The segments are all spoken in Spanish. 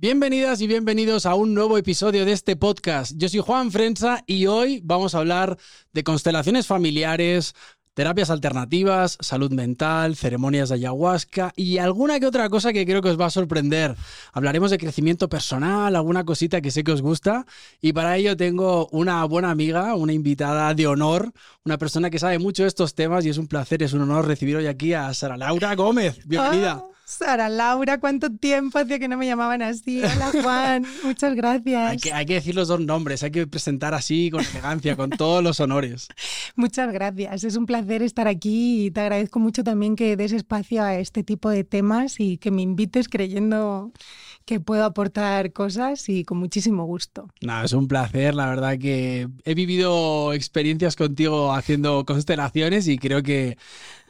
Bienvenidas y bienvenidos a un nuevo episodio de este podcast. Yo soy Juan Frenza y hoy vamos a hablar de constelaciones familiares, terapias alternativas, salud mental, ceremonias de ayahuasca y alguna que otra cosa que creo que os va a sorprender. Hablaremos de crecimiento personal, alguna cosita que sé que os gusta y para ello tengo una buena amiga, una invitada de honor, una persona que sabe mucho de estos temas y es un placer, es un honor recibir hoy aquí a Sara Laura Gómez. Bienvenida. Oh, Sara Laura, ¿cuánto tiempo hacía que no me llamaban así? Hola Juan, muchas gracias. Hay que, hay que decir los dos nombres, hay que presentar así, con elegancia, con todos los honores. Muchas gracias, es un placer estar aquí y te agradezco mucho también que des espacio a este tipo de temas y que me invites creyendo que puedo aportar cosas y con muchísimo gusto. Nada, es un placer, la verdad que he vivido experiencias contigo haciendo constelaciones y creo que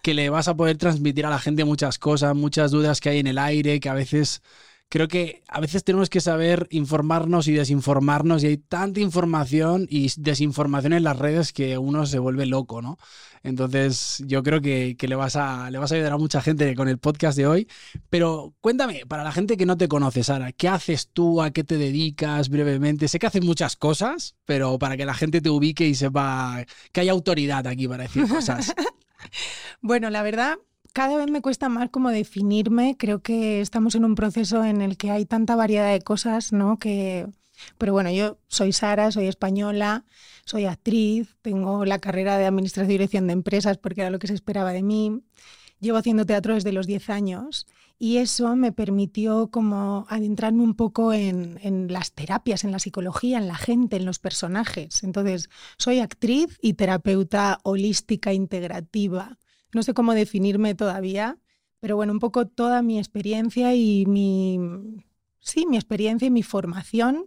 que le vas a poder transmitir a la gente muchas cosas, muchas dudas que hay en el aire, que a veces creo que a veces tenemos que saber informarnos y desinformarnos y hay tanta información y desinformación en las redes que uno se vuelve loco, ¿no? Entonces yo creo que, le, vas a, le vas a ayudar a mucha gente con el podcast de hoy. Pero cuéntame, para la gente que no te conoce, Sara, ¿qué haces tú? ¿A qué te dedicas brevemente? Sé que haces muchas cosas, pero para que la gente te ubique y sepa que hay autoridad aquí para decir cosas. Bueno, la verdad, cada vez me cuesta más como definirme. Creo que estamos en un proceso en el que hay tanta variedad de cosas, ¿no? Que, pero bueno, yo soy Sara, soy española, soy actriz, tengo la carrera de administración y dirección de empresas porque era lo que se esperaba de mí. Llevo haciendo teatro desde los 10 años y eso me permitió como adentrarme un poco en, en, las terapias, en la psicología, en la gente, en los personajes. Entonces, soy actriz y terapeuta holística integrativa no sé cómo definirme todavía, pero bueno, un poco toda mi experiencia y mi, sí, mi experiencia y mi formación.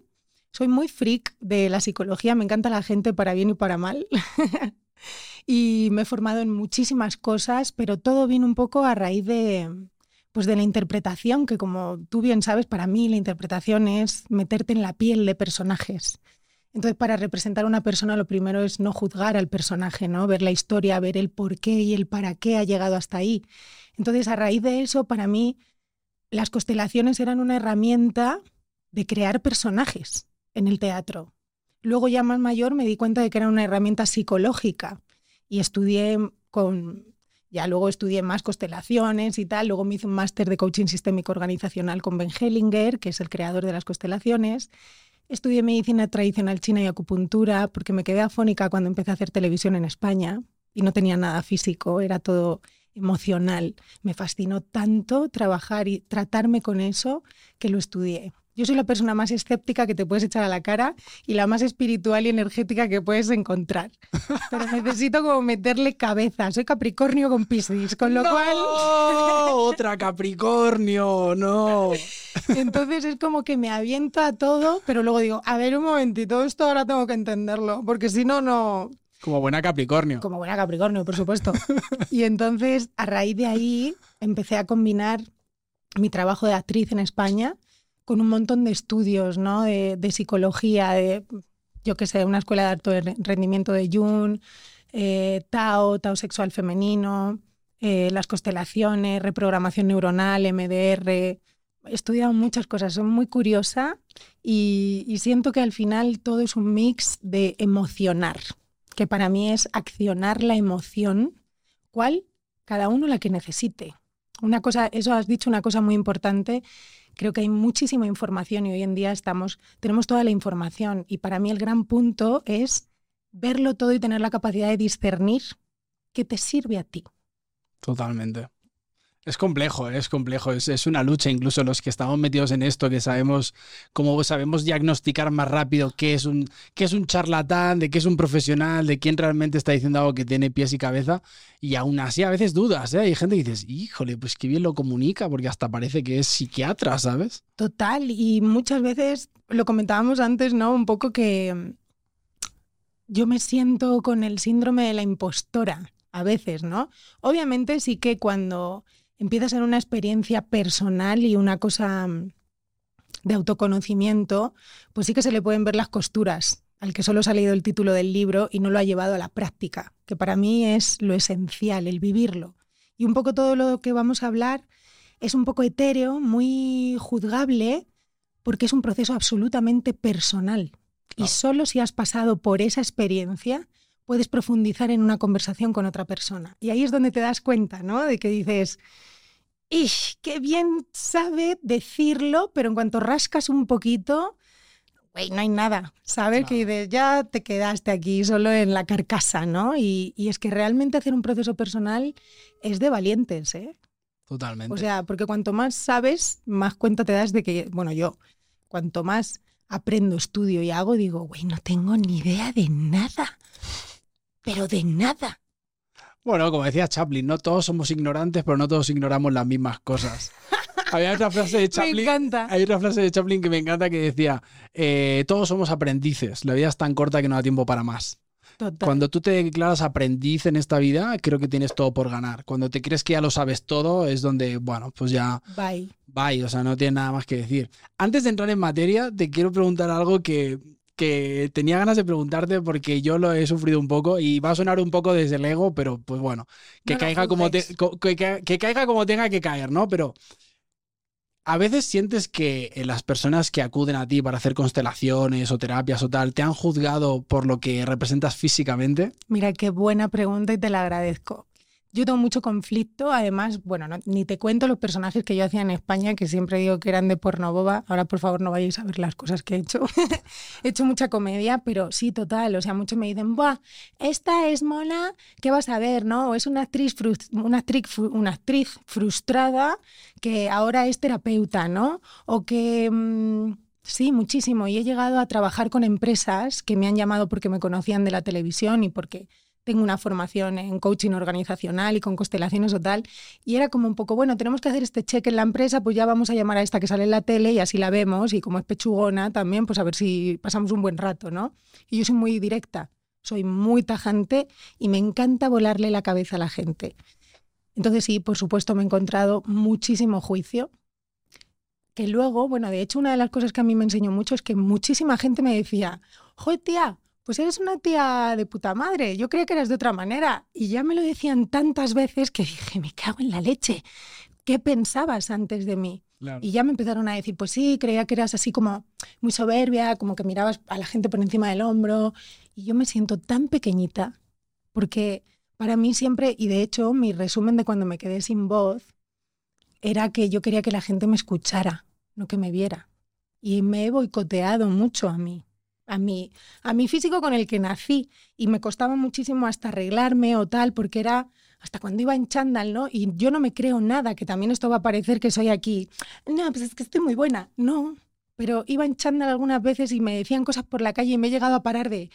Soy muy freak de la psicología, me encanta la gente para bien y para mal. y me he formado en muchísimas cosas, pero todo viene un poco a raíz de, pues de la interpretación, que como tú bien sabes, para mí la interpretación es meterte en la piel de personajes. Entonces, para representar a una persona, lo primero es no juzgar al personaje, ¿no? Ver la historia, ver el por qué y el para qué ha llegado hasta ahí. Entonces, a raíz de eso, para mí, las constelaciones eran una herramienta de crear personajes en el teatro. Luego, ya más mayor, me di cuenta de que era una herramienta psicológica y estudié con. Ya luego estudié más constelaciones y tal. Luego me hice un máster de coaching sistémico organizacional con Ben Hellinger, que es el creador de las constelaciones. Estudié medicina tradicional china y acupuntura porque me quedé afónica cuando empecé a hacer televisión en España y no tenía nada físico, era todo emocional. Me fascinó tanto trabajar y tratarme con eso que lo estudié. Yo soy la persona más escéptica que te puedes echar a la cara y la más espiritual y energética que puedes encontrar. Pero necesito como meterle cabeza. Soy Capricornio con Piscis, con lo cual... ¡Otra Capricornio! ¡No! Entonces es como que me aviento a todo, pero luego digo, a ver un momentito, esto ahora tengo que entenderlo, porque si no, no... Como buena Capricornio. Como buena Capricornio, por supuesto. y entonces, a raíz de ahí, empecé a combinar mi trabajo de actriz en España con un montón de estudios ¿no? de, psicología, de, yo qué sé, una escuela de alto rendimiento de Jung, eh, Tao, Tao sexual femenino, eh, las constelaciones, reprogramación neuronal, MDR. He estudiado muchas cosas, soy muy curiosa y, y siento que al final todo es un mix de emocionar, que para mí es accionar la emoción, cual cada uno la que necesite. Una cosa, eso has dicho una cosa muy importante Creo que hay muchísima información y hoy en día estamos, tenemos toda la información y para mí el gran punto es verlo todo y tener la capacidad de discernir qué te sirve a ti. Totalmente. Es complejo, es complejo, es, una lucha, incluso los que estamos metidos en esto, que sabemos cómo sabemos diagnosticar más rápido qué es un, qué es un charlatán, de qué es un profesional, de quién realmente está diciendo algo que tiene pies y cabeza, y aún así a veces dudas, ¿eh? Hay gente que dices, híjole, pues qué bien lo comunica, porque hasta parece que es psiquiatra, ¿sabes? Total, y muchas veces lo comentábamos antes, ¿no? Un poco que yo me siento con el síndrome de la impostora, a veces, ¿no? Obviamente sí que cuando empieza a ser una experiencia personal y una cosa mm, de autoconocimiento, pues sí que se le pueden ver las costuras al que solo se ha leído el título del libro y no lo ha llevado a la práctica, que para mí es lo esencial, el vivirlo. Y un poco todo lo que vamos a hablar es un poco etéreo, muy juzgable, porque es un proceso absolutamente personal. Y solo si has pasado por esa experiencia puedes profundizar en una conversación con otra persona. Y ahí es donde te das cuenta, ¿no? De que dices, ¡Ish! ¡Qué bien sabe decirlo! Pero en cuanto rascas un poquito, güey, no hay nada, ¿sabes? Que ya te quedaste aquí solo en la carcasa, ¿no? Y, y, es que realmente hacer un proceso personal es de valientes, ¿eh? Totalmente. O sea, porque cuanto más sabes, más cuenta te das de que, bueno, yo, cuanto más aprendo, estudio y hago, digo, güey, no tengo ni idea de nada, pero de nada. Bueno, como decía Chaplin, no todos somos ignorantes, pero no todos ignoramos las mismas cosas. Había otra frase de Chaplin. Me encanta. Hay otra frase de Chaplin que me encanta que decía: eh, Todos somos aprendices. La vida es tan corta que no da tiempo para más. Total. Cuando tú te declaras aprendiz en esta vida, creo que tienes todo por ganar. Cuando te crees que ya lo sabes todo, es donde, bueno, pues ya. Bye. Bye, o sea, no tiene nada más que decir. Antes de entrar en materia, te quiero preguntar algo que que tenía ganas de preguntarte porque yo lo he sufrido un poco y va a sonar un poco desde el ego, pero pues bueno, que, No caiga, como te- que, que caiga como tenga que caer, ¿no? Pero a veces sientes que eh, las personas que acuden a ti para hacer constelaciones o terapias o tal, te han juzgado por lo que representas físicamente. Mira, qué buena pregunta y te la agradezco. Yo tengo mucho conflicto, además, bueno, no- ni te cuento los personajes que yo hacía en España, que siempre digo que eran de porno boba. Ahora, por favor, no vayáis a ver las cosas que he hecho. he hecho mucha comedia, pero sí, total. O sea, muchos me dicen, ¡buah! Esta es mona, ¿qué vas a ver, no? O es una actriz, una actriz, una actriz frustrada que ahora es terapeuta, ¿no? O que. mm, Sí, muchísimo. Y he llegado a trabajar con empresas que me han llamado porque me conocían de la televisión y porque tengo una formación en coaching organizacional y con constelaciones o tal. Y era como un poco, bueno, tenemos que hacer este cheque en la empresa, pues ya vamos a llamar a esta que sale en la tele y así la vemos. Y como es pechugona también, pues a ver si pasamos un buen rato, ¿no? Y yo soy muy directa, soy muy tajante y me encanta volarle la cabeza a la gente. Entonces sí, por supuesto me he encontrado muchísimo juicio. Que luego, bueno, de hecho una de las cosas que a mí me enseñó mucho es que muchísima gente me decía, joder tía, pues eres una tía de puta madre, yo creía que eras de otra manera. Y ya me lo decían tantas veces que dije, me cago en la leche, ¿qué pensabas antes de mí? Y ya me empezaron a decir, pues sí, creía que eras así como muy soberbia, como que mirabas a la gente por encima del hombro. Y yo me siento tan pequeñita, porque para mí siempre, y de hecho mi resumen de cuando me quedé sin voz, era que yo quería que la gente me escuchara, no que me viera. Y me he boicoteado mucho a mí, a mí, a mi físico con el que nací. Y me costaba muchísimo hasta arreglarme o tal, porque era hasta cuando iba en chándal, ¿no? Y yo no me creo nada, que también esto va a parecer que soy aquí. No, pues es que estoy muy buena. No, pero iba en chándal algunas veces y me decían cosas por la calle y me he llegado a parar de,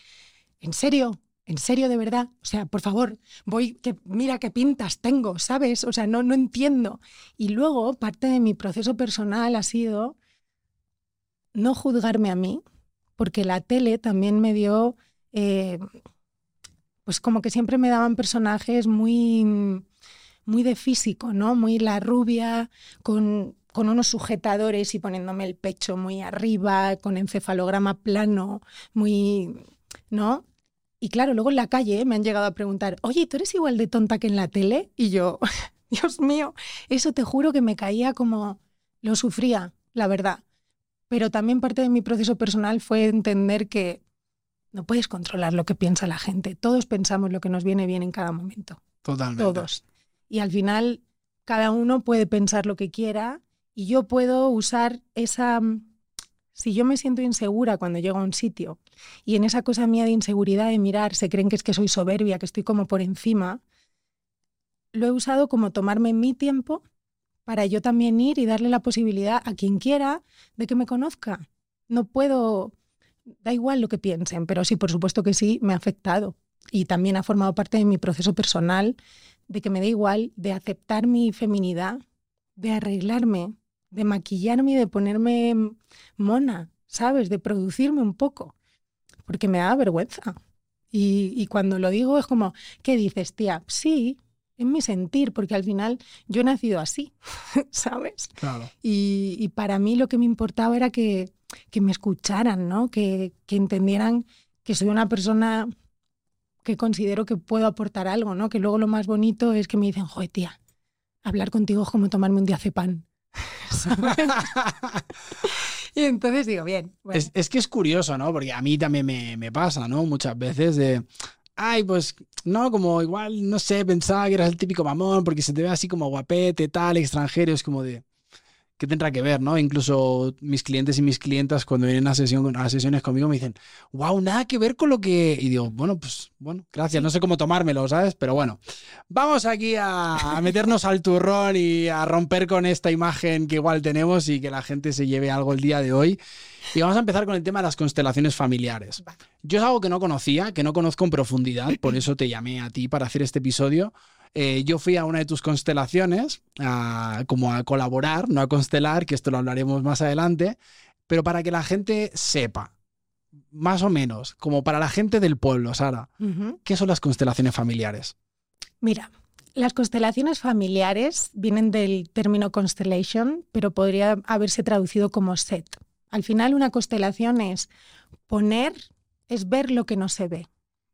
¿en serio? ¿En serio de verdad? O sea, por favor, voy, que mira qué pintas tengo, ¿sabes? O sea, no, no entiendo. Y luego, parte de mi proceso personal ha sido no juzgarme a mí, porque la tele también me dio, eh, pues como que siempre me daban personajes muy, muy de físico, ¿no? Muy la rubia, con, con unos sujetadores y poniéndome el pecho muy arriba, con encefalograma plano, muy, ¿no? Y claro, luego en la calle me han llegado a preguntar, oye, ¿tú eres igual de tonta que en la tele? Y yo, Dios mío, eso te juro que me caía como, lo sufría, la verdad. Pero también parte de mi proceso personal fue entender que no puedes controlar lo que piensa la gente. Todos pensamos lo que nos viene bien en cada momento. Totalmente. Todos. Y al final, cada uno puede pensar lo que quiera y yo puedo usar esa... Si yo me siento insegura cuando llego a un sitio y en esa cosa mía de inseguridad de mirar se creen que es que soy soberbia, que estoy como por encima, lo he usado como tomarme mi tiempo para yo también ir y darle la posibilidad a quien quiera de que me conozca. No puedo, da igual lo que piensen, pero sí, por supuesto que sí, me ha afectado. Y también ha formado parte de mi proceso personal de que me da igual, de aceptar mi feminidad, de arreglarme, de maquillarme y de ponerme mona, ¿sabes? De producirme un poco, porque me da vergüenza. Y, y cuando lo digo es como, ¿qué dices, tía? Sí, es mi sentir, porque al final yo he nacido así, ¿sabes? Claro. Y, y para mí lo que me importaba era que, que me escucharan, ¿no? Que, que entendieran que soy una persona que considero que puedo aportar algo, ¿no? Que luego lo más bonito es que me dicen, joder, tía, hablar contigo es como tomarme un diazepam. ¿sabes? y entonces digo, bien. Es, que es curioso, ¿no? Porque a mí también me, me pasa, ¿no? Muchas veces de, ay, pues no, como igual, no sé, pensaba que eras el típico mamón porque se te ve así como guapete, tal, extranjero, es como de, ¿qué tendrá que ver, no? Incluso mis clientes y mis clientas cuando vienen a, sesión, a sesiones conmigo me dicen, wow, nada que ver con lo que... Y digo, bueno, pues bueno, gracias, no sé cómo tomármelo, ¿sabes? Pero bueno, vamos aquí a, meternos al turrón y a romper con esta imagen que igual tenemos y que la gente se lleve algo el día de hoy. Y vamos a empezar con el tema de las constelaciones familiares. Yo es algo que no conocía, que no conozco en profundidad, por eso te llamé a ti para hacer este episodio. Eh, yo fui a una de tus constelaciones como a colaborar, no a constelar, que esto lo hablaremos más adelante, pero para que la gente sepa, más o menos, como para la gente del pueblo, Sara, ¿qué son las constelaciones familiares? Mira, las constelaciones familiares vienen del término constellation, pero podría haberse traducido como set. Al final, una constelación es poner, es ver lo que no se ve.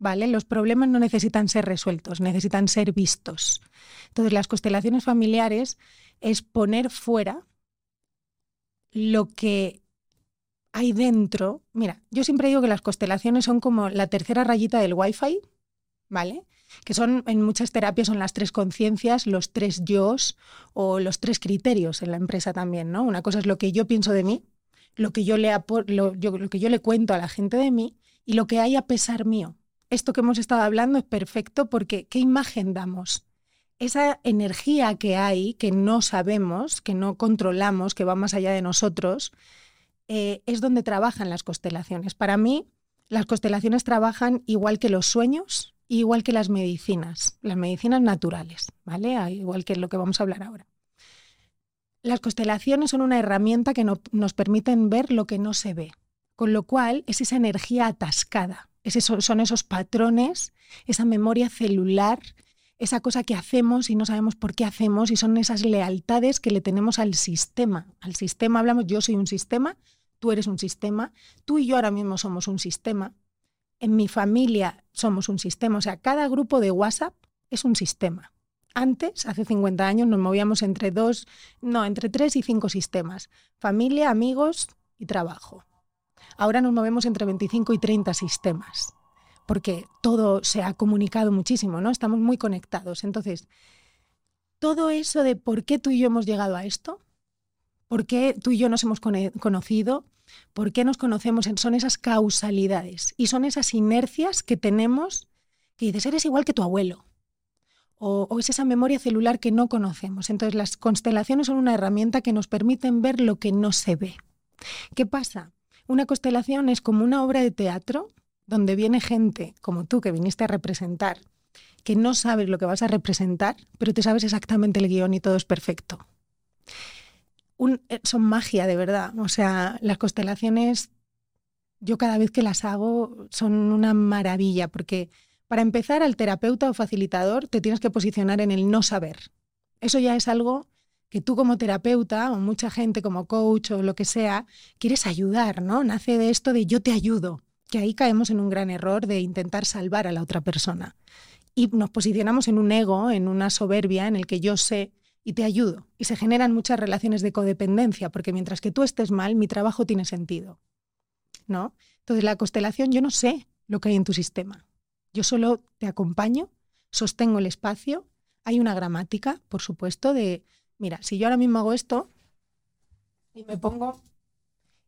¿Vale? Los problemas no necesitan ser resueltos, necesitan ser vistos. Entonces, las constelaciones familiares es poner fuera lo que hay dentro. Mira, yo siempre digo que las constelaciones son como la tercera rayita del Wi-Fi, ¿vale? Que son en muchas terapias son las tres conciencias, los tres yo's o los tres criterios en la empresa también, ¿no? Una cosa es lo que yo pienso de mí, lo que yo le, lo, lo que yo le cuento a la gente de mí y lo que hay a pesar mío. Esto que hemos estado hablando es perfecto porque ¿qué imagen damos? Esa energía que hay, que no sabemos, que no controlamos, que va más allá de nosotros, eh, es donde trabajan las constelaciones. Para mí, las constelaciones trabajan igual que los sueños, igual que las medicinas, las medicinas naturales, ¿vale? Ah, igual que lo que vamos a hablar ahora. Las constelaciones son una herramienta que nos permiten ver lo que no se ve, con lo cual es esa energía atascada, son esos patrones, esa memoria celular, esa cosa que hacemos y no sabemos por qué hacemos y son esas lealtades que le tenemos al sistema. Al sistema hablamos, yo soy un sistema, tú eres un sistema, tú y yo ahora mismo somos un sistema, en mi familia somos un sistema, o sea, cada grupo de WhatsApp es un sistema. Antes, hace 50 años, nos movíamos entre dos, no, entre tres y cinco sistemas. Familia, amigos y trabajo. Ahora nos movemos entre 25 y 30 sistemas, porque todo se ha comunicado muchísimo, ¿no? Estamos muy conectados. Entonces, todo eso de por qué tú y yo hemos llegado a esto, por qué tú y yo nos hemos conocido, por qué nos conocemos, son esas causalidades y son esas inercias que tenemos que dices, eres igual que tu abuelo o, es esa memoria celular que no conocemos. Entonces las constelaciones son una herramienta que nos permiten ver lo que no se ve. ¿Qué pasa? Una constelación es como una obra de teatro donde viene gente como tú que viniste a representar, que no sabes lo que vas a representar, pero te sabes exactamente el guion y todo es perfecto. Eh, son magia, de verdad. O sea, las constelaciones, yo cada vez que las hago, son una maravilla, porque para empezar, al terapeuta o facilitador te tienes que posicionar en el no saber. Eso ya es algo que tú como terapeuta o mucha gente como coach o lo que sea, quieres ayudar, ¿no? Nace de esto de yo te ayudo, que ahí caemos en un gran error de intentar salvar a la otra persona. Y nos posicionamos en un ego, en una soberbia en el que yo sé y te ayudo. Y se generan muchas relaciones de codependencia, porque mientras que tú estés mal, mi trabajo tiene sentido. ¿No? Entonces, la constelación, yo no sé lo que hay en tu sistema. Yo solo te acompaño, sostengo el espacio. Hay una gramática, por supuesto, de, mira, si yo ahora mismo hago esto y me pongo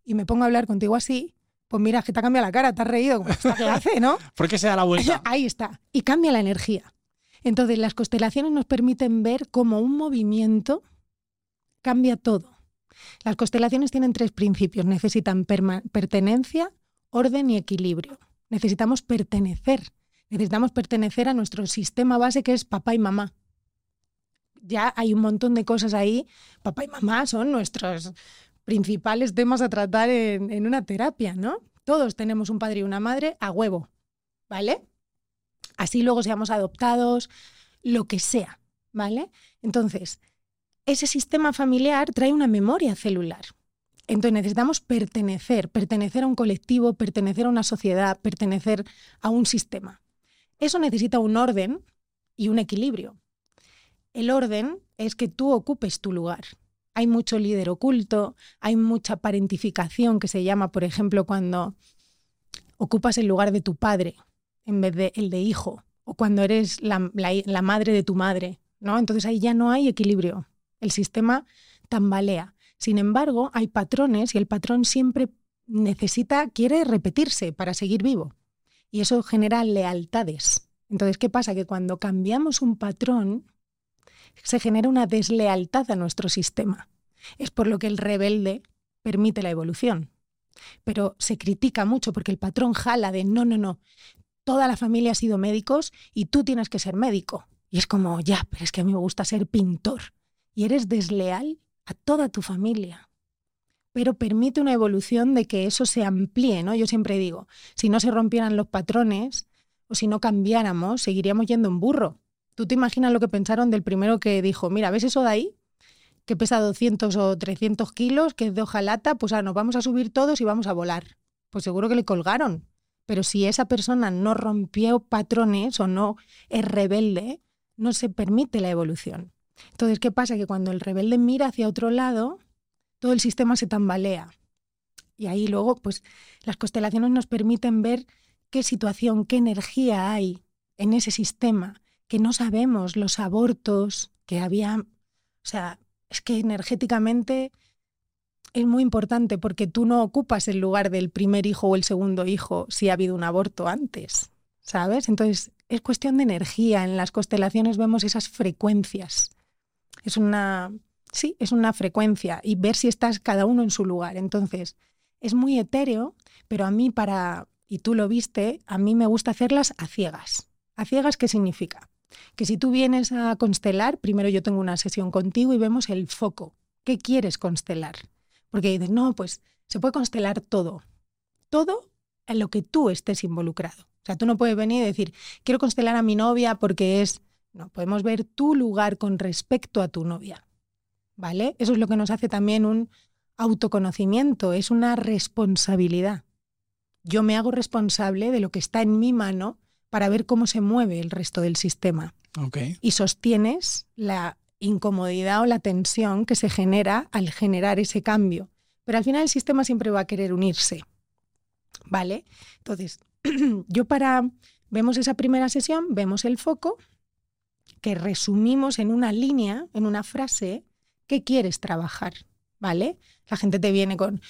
y me pongo a hablar contigo así, pues mira, que te ha cambiado la cara, te has reído como esta clase, ¿no? ¿Por qué se da la vuelta? Ahí está. Y cambia la energía. Entonces, las constelaciones nos permiten ver cómo un movimiento cambia todo. Las constelaciones tienen tres principios. Necesitan pertenencia, orden y equilibrio. Necesitamos pertenecer Necesitamos pertenecer a nuestro sistema base que es papá y mamá. Ya hay un montón de cosas ahí. Papá y mamá son nuestros principales temas a tratar en, en una terapia, ¿no? Todos tenemos un padre y una madre a huevo, ¿vale? Así luego seamos adoptados, lo que sea, ¿vale? Entonces, ese sistema familiar trae una memoria celular. Entonces necesitamos pertenecer, pertenecer a un colectivo, pertenecer a una sociedad, pertenecer a un sistema. Eso necesita un orden y un equilibrio. El orden es que tú ocupes tu lugar. hay mucho líder oculto, hay mucha parentificación que se llama, por ejemplo, cuando ocupas el lugar de tu padre en vez de el de hijo, o cuando eres la, la madre de tu madre, ¿no? Entonces ahí ya no hay equilibrio. El sistema tambalea. Sin embargo, hay patrones y el patrón siempre necesita, quiere repetirse para seguir vivo. Y eso genera lealtades. Entonces, ¿qué pasa? Que cuando cambiamos un patrón, se genera una deslealtad a nuestro sistema. Es por lo que el rebelde permite la evolución. Pero se critica mucho porque el patrón jala de no, no, no, toda la familia ha sido médicos y tú tienes que ser médico. Y es como, ya, pero es que a mí me gusta ser pintor. Y eres desleal a toda tu familia. Pero permite una evolución de que eso se amplíe, ¿no? Yo siempre digo, si no se rompieran los patrones o si no cambiáramos, seguiríamos yendo en burro. ¿Tú te imaginas lo que pensaron del primero que dijo, mira, ¿ves eso de ahí? Que pesa 200 o 300 kilos, que es de hojalata, pues ah, nos vamos a subir todos y vamos a volar. Pues seguro que le colgaron. Pero si esa persona no rompió patrones o no es rebelde, no se permite la evolución. Entonces, ¿qué pasa? Que cuando el rebelde mira hacia otro lado, todo el sistema se tambalea. Y ahí luego, pues las constelaciones nos permiten ver qué situación, qué energía hay en ese sistema, que no sabemos los abortos que había. O sea, es que energéticamente es muy importante porque tú no ocupas el lugar del primer hijo o el segundo hijo si ha habido un aborto antes, ¿sabes? Entonces, es cuestión de energía. En las constelaciones vemos esas frecuencias. Es una, sí, es una frecuencia y ver si estás cada uno en su lugar. Entonces, es muy etéreo, pero a mí para, y tú lo viste, a mí me gusta hacerlas a ciegas. ¿A ciegas qué significa? Que si tú vienes a constelar, primero yo tengo una sesión contigo y vemos el foco. ¿Qué quieres constelar? Porque dices, no, pues se puede constelar todo. Todo en lo que tú estés involucrado. O sea, tú no puedes venir y decir, quiero constelar a mi novia porque es... No, podemos ver tu lugar con respecto a tu novia. ¿Vale? Eso es lo que nos hace también un autoconocimiento, es una responsabilidad. Yo me hago responsable de lo que está en mi mano para ver cómo se mueve el resto del sistema. Okay. Y sostienes la incomodidad o la tensión que se genera al generar ese cambio. Pero al final el sistema siempre va a querer unirse. ¿Vale? Entonces, yo para, vemos esa primera sesión, vemos el foco, que resumimos en una línea, en una frase, ¿qué quieres trabajar? ¿Vale? La gente te viene con,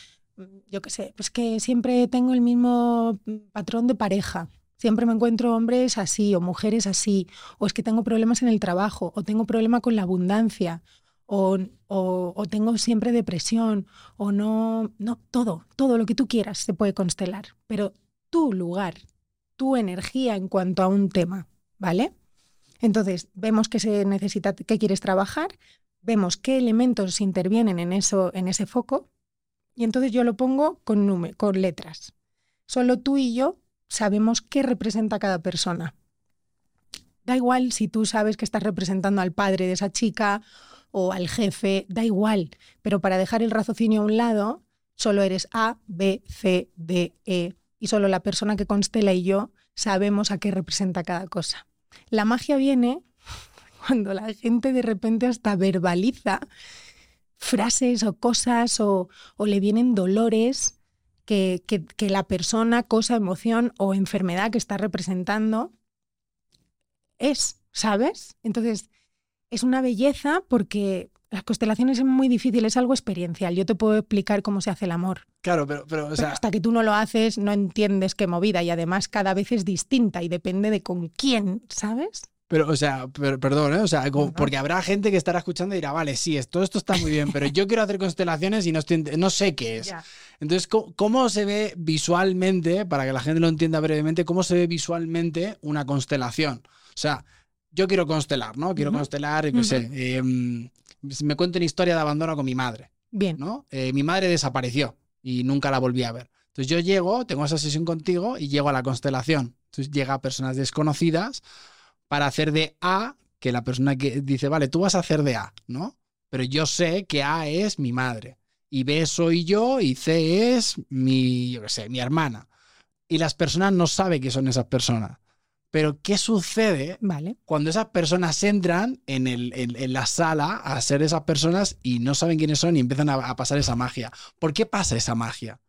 yo qué sé, pues que siempre tengo el mismo patrón de pareja. Siempre me encuentro hombres así o mujeres así, o es que tengo problemas en el trabajo, o tengo problema con la abundancia, o, o, tengo siempre depresión, o no, no, todo, todo lo que tú quieras se puede constelar, pero tu lugar, tu energía en cuanto a un tema, ¿vale? Entonces, vemos que se necesita, qué quieres trabajar, vemos qué elementos intervienen en, eso, en ese foco, y entonces yo lo pongo con, con letras. Solo tú y yo sabemos qué representa cada persona. Da igual si tú sabes que estás representando al padre de esa chica o al jefe, da igual, pero para dejar el raciocinio a un lado, solo eres A, B, C, D, E, y solo la persona que constela y yo sabemos a qué representa cada cosa. La magia viene cuando la gente de repente hasta verbaliza frases o cosas o, o le vienen dolores que, la persona, cosa, emoción o enfermedad que está representando es, ¿sabes? Entonces, es una belleza porque las constelaciones es muy difícil, es algo experiencial. Yo te puedo explicar cómo se hace el amor. Claro, pero, pero, hasta que tú no lo haces, no entiendes qué movida y además cada vez es distinta y depende de con quién, ¿sabes? Pero, o sea, perdón, ¿eh? O sea, porque habrá gente que estará escuchando y dirá, vale, sí, todo esto está muy bien, pero yo quiero hacer constelaciones y no, no sé qué es. Entonces, ¿cómo, se ve visualmente, para que la gente lo entienda brevemente, cómo se ve visualmente una constelación? O sea, yo quiero constelar, ¿no? Quiero constelar, qué sé, em, me cuento una historia de abandono con mi madre. Bien. ¿no? Eh, mi madre desapareció y nunca la volví a ver. Entonces yo llego, tengo esa sesión contigo y llego a la constelación. Entonces llega a personas desconocidas para hacer de A, que la persona que dice, vale, tú vas a hacer de A, ¿no? Pero yo sé que A es mi madre, y B soy yo, y C es mi, yo qué sé, mi hermana. Y las personas no saben que son esas personas. Pero, ¿qué sucede Vale. cuando esas personas entran en, el- en- en la sala a ser esas personas y no saben quiénes son y empiezan a, a pasar esa magia? ¿Por qué pasa esa magia?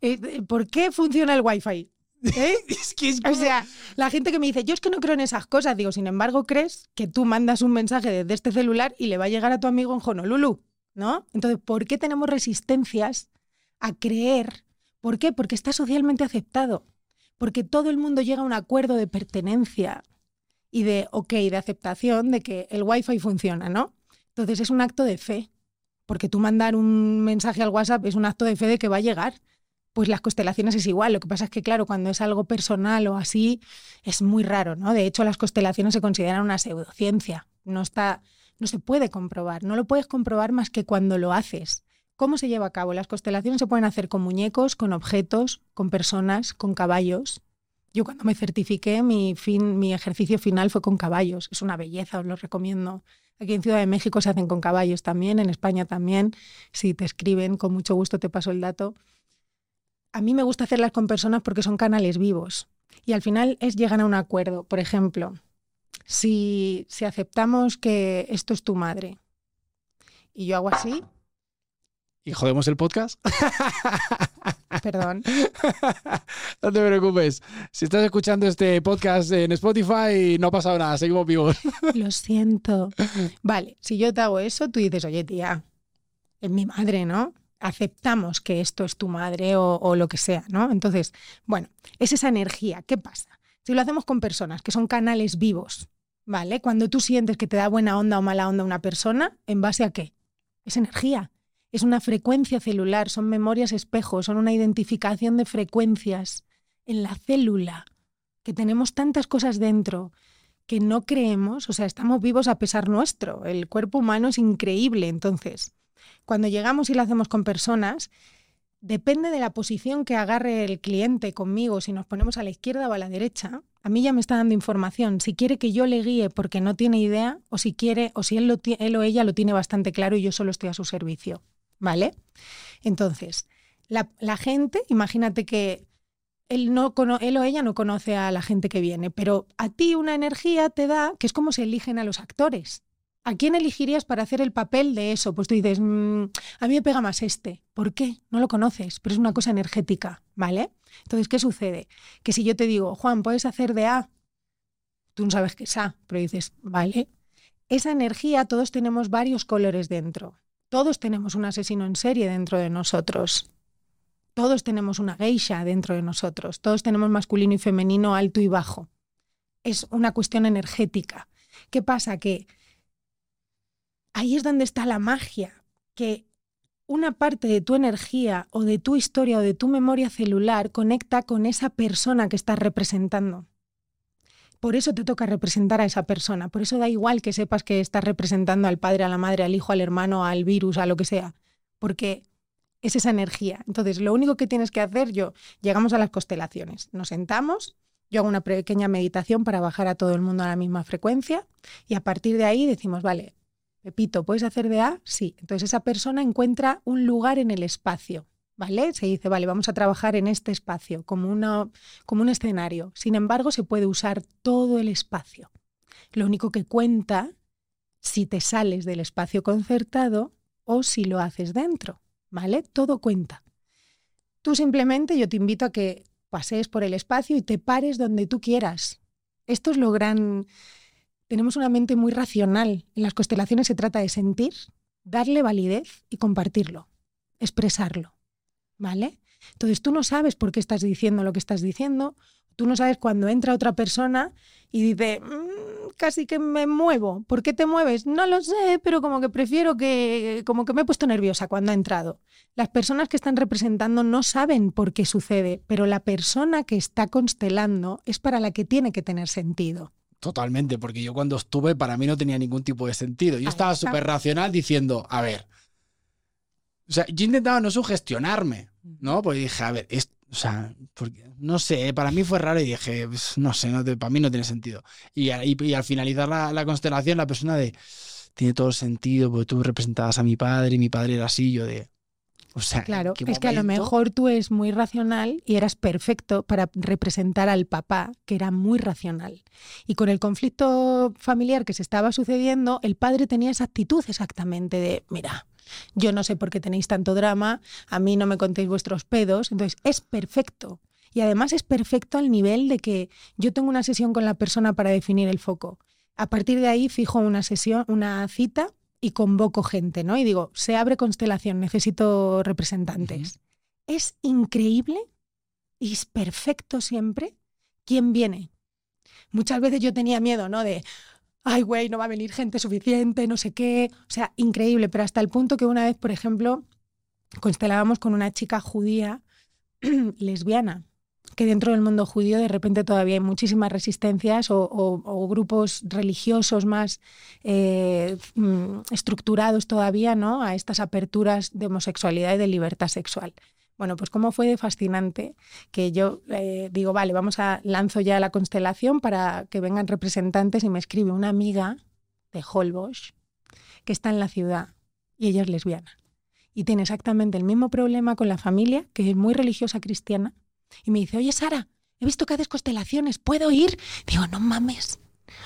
Eh, eh, ¿Por qué funciona el Wi-Fi? ¿Eh? Es que es O sea, la gente que me dice, yo es que no creo en esas cosas, digo, sin embargo, crees que tú mandas un mensaje desde este celular y le va a llegar a tu amigo en Honolulu, ¿no? Entonces, ¿por qué tenemos resistencias a creer? ¿Por qué? Porque está socialmente aceptado. Porque todo el mundo llega a un acuerdo de pertenencia y de, ok, de aceptación de que el Wi-Fi funciona, ¿no? Entonces es un acto de fe. Porque tú mandar un mensaje al WhatsApp es un acto de fe de que va a llegar. Pues las constelaciones es igual. Lo que pasa es que, claro, cuando es algo personal o así, es muy raro, ¿no? De hecho, las constelaciones se consideran una pseudociencia. No está, no se puede comprobar. No lo puedes comprobar más que cuando lo haces. ¿Cómo se lleva a cabo? Las constelaciones se pueden hacer con muñecos, con objetos, con personas, con caballos. Yo cuando me certifiqué, mi, fin, mi ejercicio final fue con caballos. Es una belleza, os lo recomiendo. Aquí en Ciudad de México se hacen con caballos también, en España también. Si te escriben, con mucho gusto te paso el dato. A mí me gusta hacerlas con personas porque son canales vivos. Y al final es llegan a un acuerdo. Por ejemplo, si, si aceptamos que esto es tu madre y yo hago así, ¿Y jodemos el podcast? perdón, no te preocupes. Si estás escuchando este podcast en Spotify, no ha pasado nada, seguimos vivos. lo siento. Vale, si yo te hago eso, tú dices, oye tía, es mi madre, ¿no? Aceptamos que esto es tu madre o, lo que sea, ¿no? Entonces, bueno, es esa energía. ¿Qué pasa? Si lo hacemos con personas que son canales vivos, ¿vale? Cuando tú sientes que te da buena onda o mala onda una persona, ¿en base a qué? Es energía. Es una frecuencia celular, son memorias espejo, son una identificación de frecuencias en la célula, que tenemos tantas cosas dentro que no creemos, o sea, estamos vivos a pesar nuestro. El cuerpo humano es increíble, entonces, cuando llegamos y lo hacemos con personas, depende de la posición que agarre el cliente conmigo, si nos ponemos a la izquierda o a la derecha, a mí ya me está dando información, si quiere que yo le guíe porque no tiene idea, o si quiere, o si él, lo él o ella lo tiene bastante claro y yo solo estoy a su servicio, ¿vale? Entonces, la, la gente, imagínate que él, no él o ella no conoce a la gente que viene, pero a ti una energía te da, que es como se eligen a los actores. ¿A quién elegirías para hacer el papel de eso? Pues tú dices, "Mm, a mí me pega más este. ¿Por qué? No lo conoces, pero es una cosa energética, ¿vale? Entonces, ¿qué sucede? Que si yo te digo, Juan, puedes hacer de A, tú no sabes qué es A, pero dices, vale. Esa energía, todos tenemos varios colores dentro. Todos tenemos un asesino en serie dentro de nosotros. Todos tenemos una geisha dentro de nosotros. Todos tenemos masculino y femenino, alto y bajo. Es una cuestión energética. ¿Qué pasa? Que ahí es donde está la magia, que una parte de tu energía o de tu historia o de tu memoria celular conecta con esa persona que estás representando. Por eso te toca representar a esa persona. Por eso da igual que sepas que estás representando al padre, a la madre, al hijo, al hermano, al virus, a lo que sea. Porque es esa energía. Entonces, lo único que tienes que hacer, yo, llegamos a las constelaciones, nos sentamos, yo hago una pequeña meditación para bajar a todo el mundo a la misma frecuencia y a partir de ahí decimos, vale, Pepito, ¿puedes hacer de A? Sí. Entonces esa persona encuentra un lugar en el espacio, ¿vale? Se dice, vale, vamos a trabajar en este espacio como, una, como un escenario. Sin embargo, se puede usar todo el espacio. Lo único que cuenta si te sales del espacio concertado o si lo haces dentro, ¿vale? Todo cuenta. Tú simplemente, yo te invito a que pasees por el espacio y te pares donde tú quieras. Esto es lo gran... Tenemos una mente muy racional. En las constelaciones se trata de sentir, darle validez y compartirlo, expresarlo, ¿vale? Entonces tú no sabes por qué estás diciendo lo que estás diciendo, tú no sabes cuando entra otra persona y dice, "Mm, casi que me muevo. ¿Por qué te mueves? No lo sé, pero como que prefiero que, como que me he puesto nerviosa cuando ha entrado. Las personas que están representando no saben por qué sucede, pero la persona que está constelando es para la que tiene que tener sentido. Totalmente, porque yo cuando estuve para mí no tenía ningún tipo de sentido. Yo estaba súper racional diciendo, a ver, o sea, yo intentaba no sugestionarme, ¿no? Porque dije, a ver, es, o sea, porque, no sé, para mí fue raro y dije, pues, no sé, no te- para mí no tiene sentido. Y, y- y al finalizar la, la constelación, la persona de, tiene todo sentido, porque tú representabas a mi padre y mi padre era así, yo de, O sea, Claro, ¿en qué es que a lo mejor tú eres muy racional y eras perfecto para representar al papá, que era muy racional. Y con el conflicto familiar que se estaba sucediendo, el padre tenía esa actitud exactamente de, mira, yo no sé por qué tenéis tanto drama, a mí no me contéis vuestros pedos, entonces es perfecto. Y además es perfecto al nivel de que yo tengo una sesión con la persona para definir el foco. A partir de ahí fijo una sesión, una cita y convoco gente, ¿no? Y digo, se abre constelación, necesito representantes. Es increíble y es perfecto siempre quién viene. Muchas veces yo tenía miedo, ¿no? De, ay, güey, no va a venir gente suficiente, no sé qué. O sea, increíble, pero hasta el punto que una vez, por ejemplo, constelábamos con una chica judía lesbiana, que dentro del mundo judío de repente todavía hay muchísimas resistencias o, grupos religiosos más eh, mm, estructurados todavía ¿no? a estas aperturas de homosexualidad y de libertad sexual. Bueno, pues cómo fue de fascinante que yo eh, digo, vale, vamos a lanzo ya la constelación para que vengan representantes y me escribe una amiga de Holbox que está en la ciudad y ella es lesbiana y tiene exactamente el mismo problema con la familia, que es muy religiosa cristiana, y me dice, oye Sara, he visto que haces constelaciones, ¿puedo ir? Digo, no mames.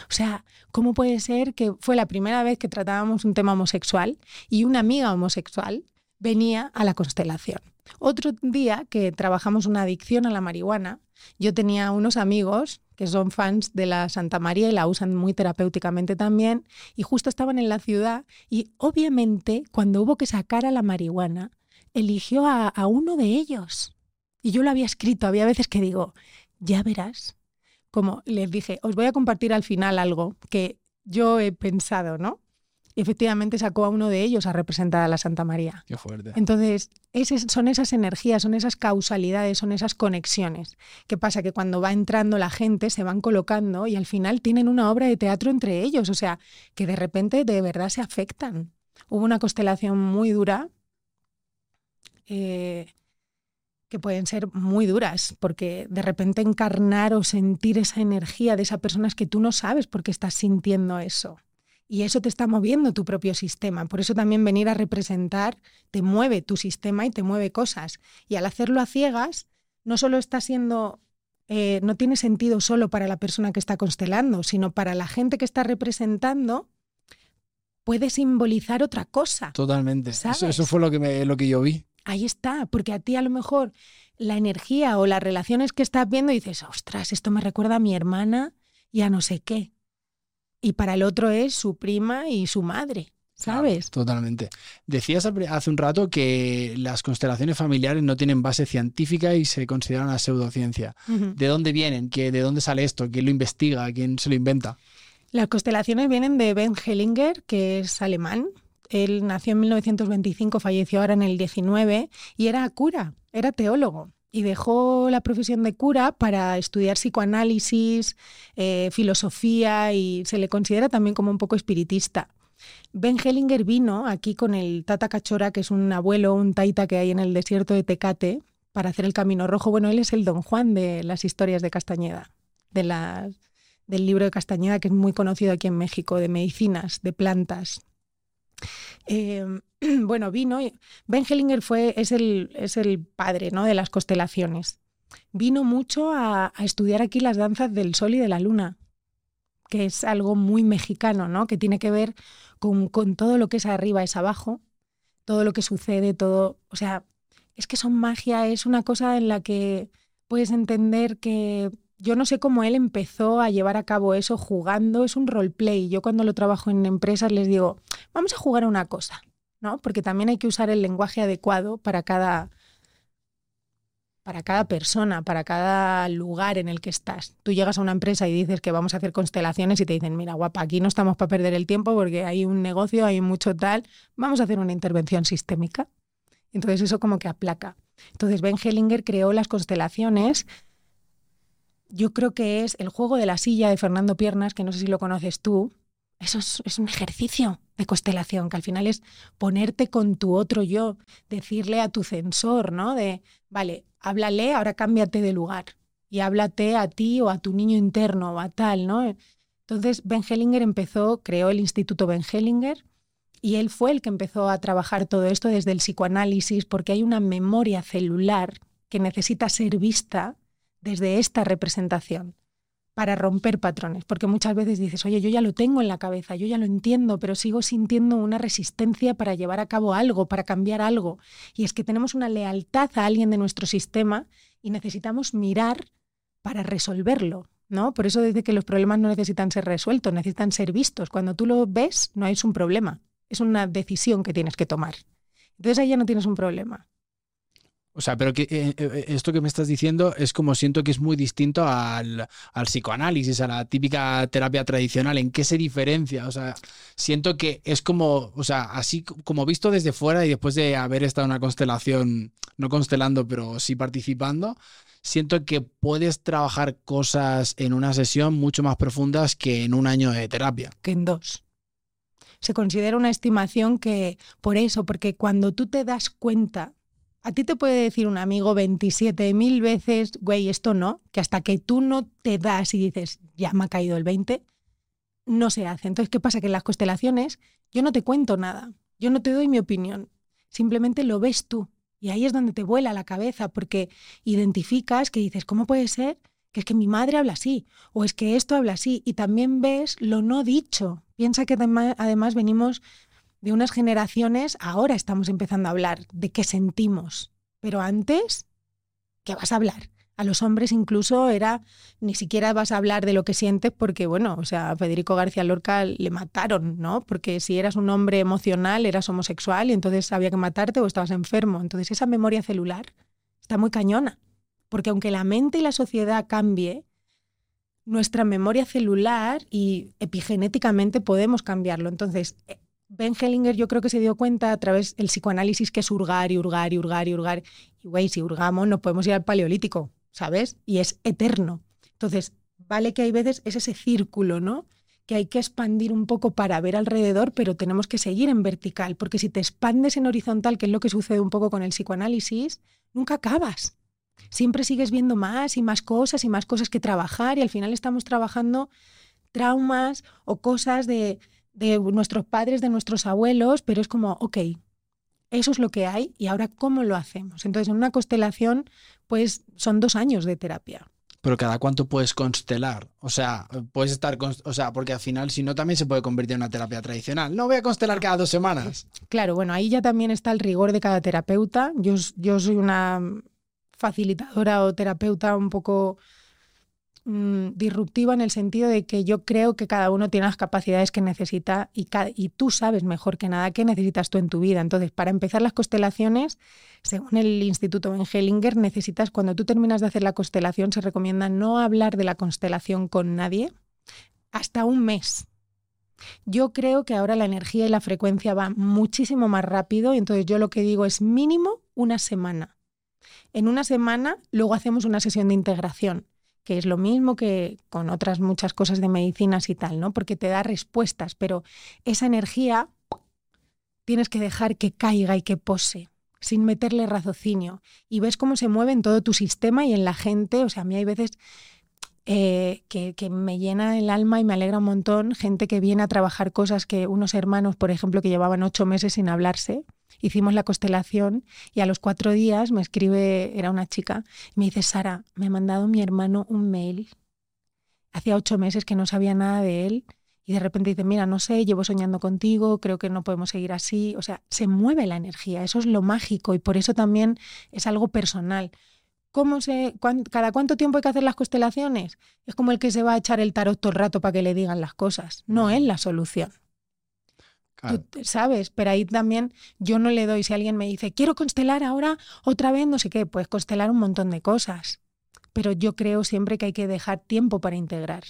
O sea, ¿cómo puede ser que fue la primera vez que tratábamos un tema homosexual y una amiga homosexual venía a la constelación? Otro día que trabajamos una adicción a la marihuana, yo tenía unos amigos que son fans de la Santa María y la usan muy terapéuticamente también, y justo estaban en la ciudad y obviamente cuando hubo que sacar a la marihuana, eligió a, a uno de ellos. Y yo lo había escrito, había veces que digo, ya verás, como les dije, os voy a compartir al final algo que yo he pensado, ¿no? Y efectivamente sacó a uno de ellos a representar a la Santa María. Qué fuerte. Entonces, ese- son esas energías, son esas causalidades, son esas conexiones. ¿Qué pasa? Que cuando va entrando la gente se van colocando y al final tienen una obra de teatro entre ellos, o sea, que de repente de verdad se afectan. Hubo una constelación muy dura, eh, que pueden ser muy duras, porque de repente encarnar o sentir esa energía de esa persona es que tú no sabes por qué estás sintiendo eso. Y eso te está moviendo tu propio sistema. Por eso también venir a representar te mueve tu sistema y te mueve cosas. Y al hacerlo a ciegas, no solo está siendo, eh, no tiene sentido solo para la persona que está constelando, sino para la gente que está representando, puede simbolizar otra cosa. Totalmente. Eso, eso fue lo que, me, lo que yo vi. Ahí está, porque a ti a lo mejor la energía o las relaciones que estás viendo dices, ostras, esto me recuerda a mi hermana y a no sé qué. Y para el otro es su prima y su madre, ¿sabes? Claro, totalmente. Decías hace un rato que las constelaciones familiares no tienen base científica y se consideran una pseudociencia. ¿De dónde vienen? ¿Qué, ¿De dónde sale esto? ¿Quién lo investiga? ¿Quién se lo inventa? Las constelaciones vienen de Ben Hellinger, que es alemán. Él nació en 1925, falleció ahora en el 19 y era cura, era teólogo. Y dejó la profesión de cura para estudiar psicoanálisis, eh, filosofía y se le considera también como un poco espiritista. Ben Hellinger vino aquí con el Tata Cachora, que es un abuelo, un taita que hay en el desierto de Tecate, para hacer el Camino Rojo. Bueno, él es el Don Juan de las historias de Castañeda, del libro de Castañeda, que es muy conocido aquí en México, de medicinas, de plantas. Eh, bueno, vino. y- Ben Hellinger fue, es, el, es el padre ¿no? de las constelaciones. Vino mucho a, a estudiar aquí las danzas del sol y de la luna, que es algo muy mexicano, ¿no? que tiene que ver con, con todo lo que es arriba es abajo, todo lo que sucede, todo. O sea, es que son magia, es una cosa en la que puedes entender que yo no sé cómo él empezó a llevar a cabo eso jugando, es un roleplay. Yo cuando lo trabajo en empresas les digo, vamos a jugar a una cosa, ¿no? Porque también hay que usar el lenguaje adecuado para cada para cada persona, para cada lugar en el que estás. Tú llegas a una empresa y dices que vamos a hacer constelaciones y te dicen, mira, guapa, aquí no estamos para perder el tiempo porque hay un negocio, hay mucho tal, vamos a hacer una intervención sistémica. Entonces eso como que aplaca. Entonces Ben Hellinger creó las constelaciones yo creo que es el juego de la silla de Fernando Piernas, que no sé si lo conoces tú. Eso es, un ejercicio de constelación, que al final es ponerte con tu otro yo, decirle a tu censor, ¿no? De, vale, háblale, ahora cámbiate de lugar y háblate a ti o a tu niño interno o a tal, ¿no? Entonces Ben Hellinger empezó, creó el Instituto Ben Hellinger Y él fue el que empezó a trabajar todo esto desde el psicoanálisis porque hay una memoria celular que necesita ser vista desde esta representación para romper patrones, porque muchas veces dices, oye, yo ya lo tengo en la cabeza, yo ya lo entiendo, pero sigo sintiendo una resistencia para llevar a cabo algo, para cambiar algo. Y es que tenemos una lealtad a alguien de nuestro sistema y necesitamos mirar para resolverlo, ¿no? Por eso dice que los problemas no necesitan ser resueltos, necesitan ser vistos. Cuando tú lo ves, no es un problema, es una decisión que tienes que tomar. Entonces ahí ya no tienes un problema. O sea, pero que eh, eh, esto que me estás diciendo es como siento que es muy distinto al, psicoanálisis, a la típica terapia tradicional. ¿En qué se diferencia? O sea, siento que es como, o sea, así como visto desde fuera y después de haber estado en una constelación, no constelando, pero sí participando, siento que puedes trabajar cosas en una sesión mucho más profundas que en un año de terapia. Que en dos. Se considera una estimación que, por eso, porque cuando tú te das cuenta a ti te puede decir un amigo 27 mil veces, güey, esto no, que hasta que tú no te das y dices, ya me ha caído el 20, no se hace. Entonces, ¿qué pasa? Que en las constelaciones yo no te cuento nada, yo no te doy mi opinión, simplemente lo ves tú. Y ahí es donde te vuela la cabeza, porque identificas que dices, ¿cómo puede ser? Que es que mi madre habla así, o es que esto habla así, y también ves lo no dicho. Piensa que además venimos de unas generaciones, ahora estamos empezando a hablar de qué sentimos, pero antes, ¿qué vas a hablar? A los hombres incluso era, ni siquiera vas a hablar de lo que sientes porque, bueno, o sea, a Federico García Lorca le mataron, ¿no? Porque si eras un hombre emocional, eras homosexual y entonces había que matarte o estabas enfermo. Entonces esa memoria celular está muy cañona, porque aunque la mente y la sociedad cambie, nuestra memoria celular y epigenéticamente podemos cambiarlo. Entonces, Ben Hellinger yo creo que se dio cuenta a través del psicoanálisis que es hurgar y hurgar y hurgar y hurgar. Y güey, si hurgamos no podemos ir al paleolítico, ¿sabes? Y es eterno. Entonces, vale que hay veces es ese círculo, ¿no? Que hay que expandir un poco para ver alrededor, pero tenemos que seguir en vertical, porque si te expandes en horizontal, que es lo que sucede un poco con el psicoanálisis, nunca acabas. Siempre sigues viendo más y más cosas y más cosas que trabajar y al final estamos trabajando traumas o cosas de, de nuestros padres, de nuestros abuelos, pero es como, ok, eso es lo que hay y ahora cómo lo hacemos. Entonces, en una constelación, pues son dos años de terapia. Pero cada cuánto puedes constelar. O sea, puedes estar, o sea, porque al final, si no, también se puede convertir en una terapia tradicional. No voy a constelar cada dos semanas. Claro, bueno, ahí ya también está el rigor de cada terapeuta. Yo, yo soy una facilitadora o terapeuta un poco Mm, disruptiva en el sentido de que yo creo que cada uno tiene las capacidades que necesita y, tú sabes mejor que nada qué necesitas tú en tu vida. Entonces, para empezar las constelaciones, según el Instituto Ben Hellinger, necesitas, cuando tú terminas de hacer la constelación, se recomienda no hablar de la constelación con nadie hasta un mes. Yo creo que ahora la energía y la frecuencia va muchísimo más rápido y entonces yo lo que digo es mínimo una semana. En una semana luego hacemos una sesión de integración que es lo mismo que con otras muchas cosas de medicinas y tal, ¿no? Porque te da respuestas, pero esa energía tienes que dejar que caiga y que pose sin meterle raciocinio. Y ves cómo se mueve en todo tu sistema y en la gente. O sea, a mí hay veces eh, que, me llena el alma y me alegra un montón gente que viene a trabajar cosas que unos hermanos, por ejemplo, que llevaban ocho meses sin hablarse, hicimos la constelación y a los cuatro días me escribe, era una chica, y me dice, Sara, me ha mandado mi hermano un mail. Hacía ocho meses que no sabía nada de él y de repente dice, mira, no sé, llevo soñando contigo, creo que no podemos seguir así. O sea, se mueve la energía, eso es lo mágico y por eso también es algo personal. ¿Cómo se, ¿Cada cuánto tiempo hay que hacer las constelaciones? Es como el que se va a echar el tarot todo el rato para que le digan las cosas. No es la solución sabes, pero ahí también yo no le doy, si alguien me dice, quiero constelar ahora otra vez, no sé qué, puedes constelar un montón de cosas, pero yo creo siempre que hay que dejar tiempo para integrar.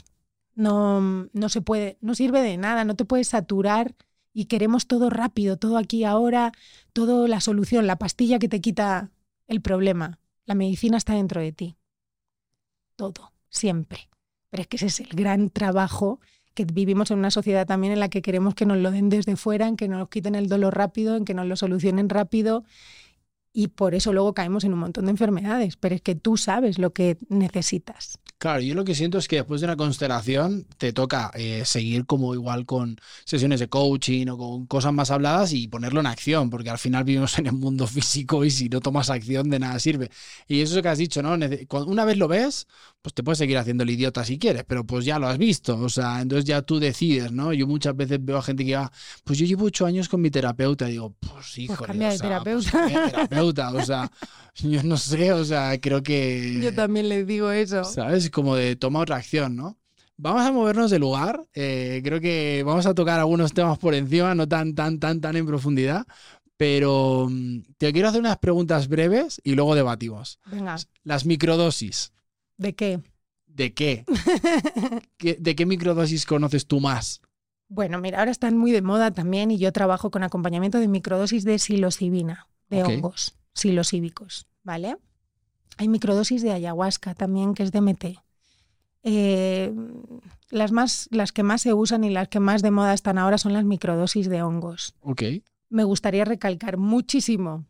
No, no se puede, no sirve de nada, no te puedes saturar y queremos todo rápido, todo aquí ahora, todo la solución, la pastilla que te quita el problema. La medicina está dentro de ti. Todo, siempre. Pero es que ese es el gran trabajo que vivimos en una sociedad también en la que queremos que nos lo den desde fuera, en que nos quiten el dolor rápido, en que nos lo solucionen rápido y por eso luego caemos en un montón de enfermedades, pero es que tú sabes lo que necesitas. Claro, yo lo que siento es que después de una constelación te toca eh, seguir como igual con sesiones de coaching o con cosas más habladas y ponerlo en acción, porque al final vivimos en el mundo físico y si no tomas acción de nada sirve. Y eso es lo que has dicho, ¿no? Una vez lo ves, pues te puedes seguir haciendo el idiota si quieres, pero pues ya lo has visto, o sea, entonces ya tú decides, ¿no? Yo muchas veces veo a gente que va, pues yo llevo ocho años con mi terapeuta, y digo, pues hijo, pues cambia de pues terapeuta. terapeuta, o sea, yo no sé, o sea, creo que... Yo también les digo eso. ¿Sabes? Como de toma otra acción, ¿no? Vamos a movernos de lugar. Eh, creo que vamos a tocar algunos temas por encima, no tan, tan, tan, tan en profundidad. Pero mm, te quiero hacer unas preguntas breves y luego debatimos. Venga. Las microdosis. ¿De qué? ¿De qué? ¿De qué microdosis conoces tú más? Bueno, mira, ahora están muy de moda también y yo trabajo con acompañamiento de microdosis de psilocibina, de hongos psilocíbicos, ¿vale? Hay microdosis de ayahuasca también, que es DMT. Eh, las, más, las que más se usan y las que más de moda están ahora son las microdosis de hongos. Ok. Me gustaría recalcar muchísimo,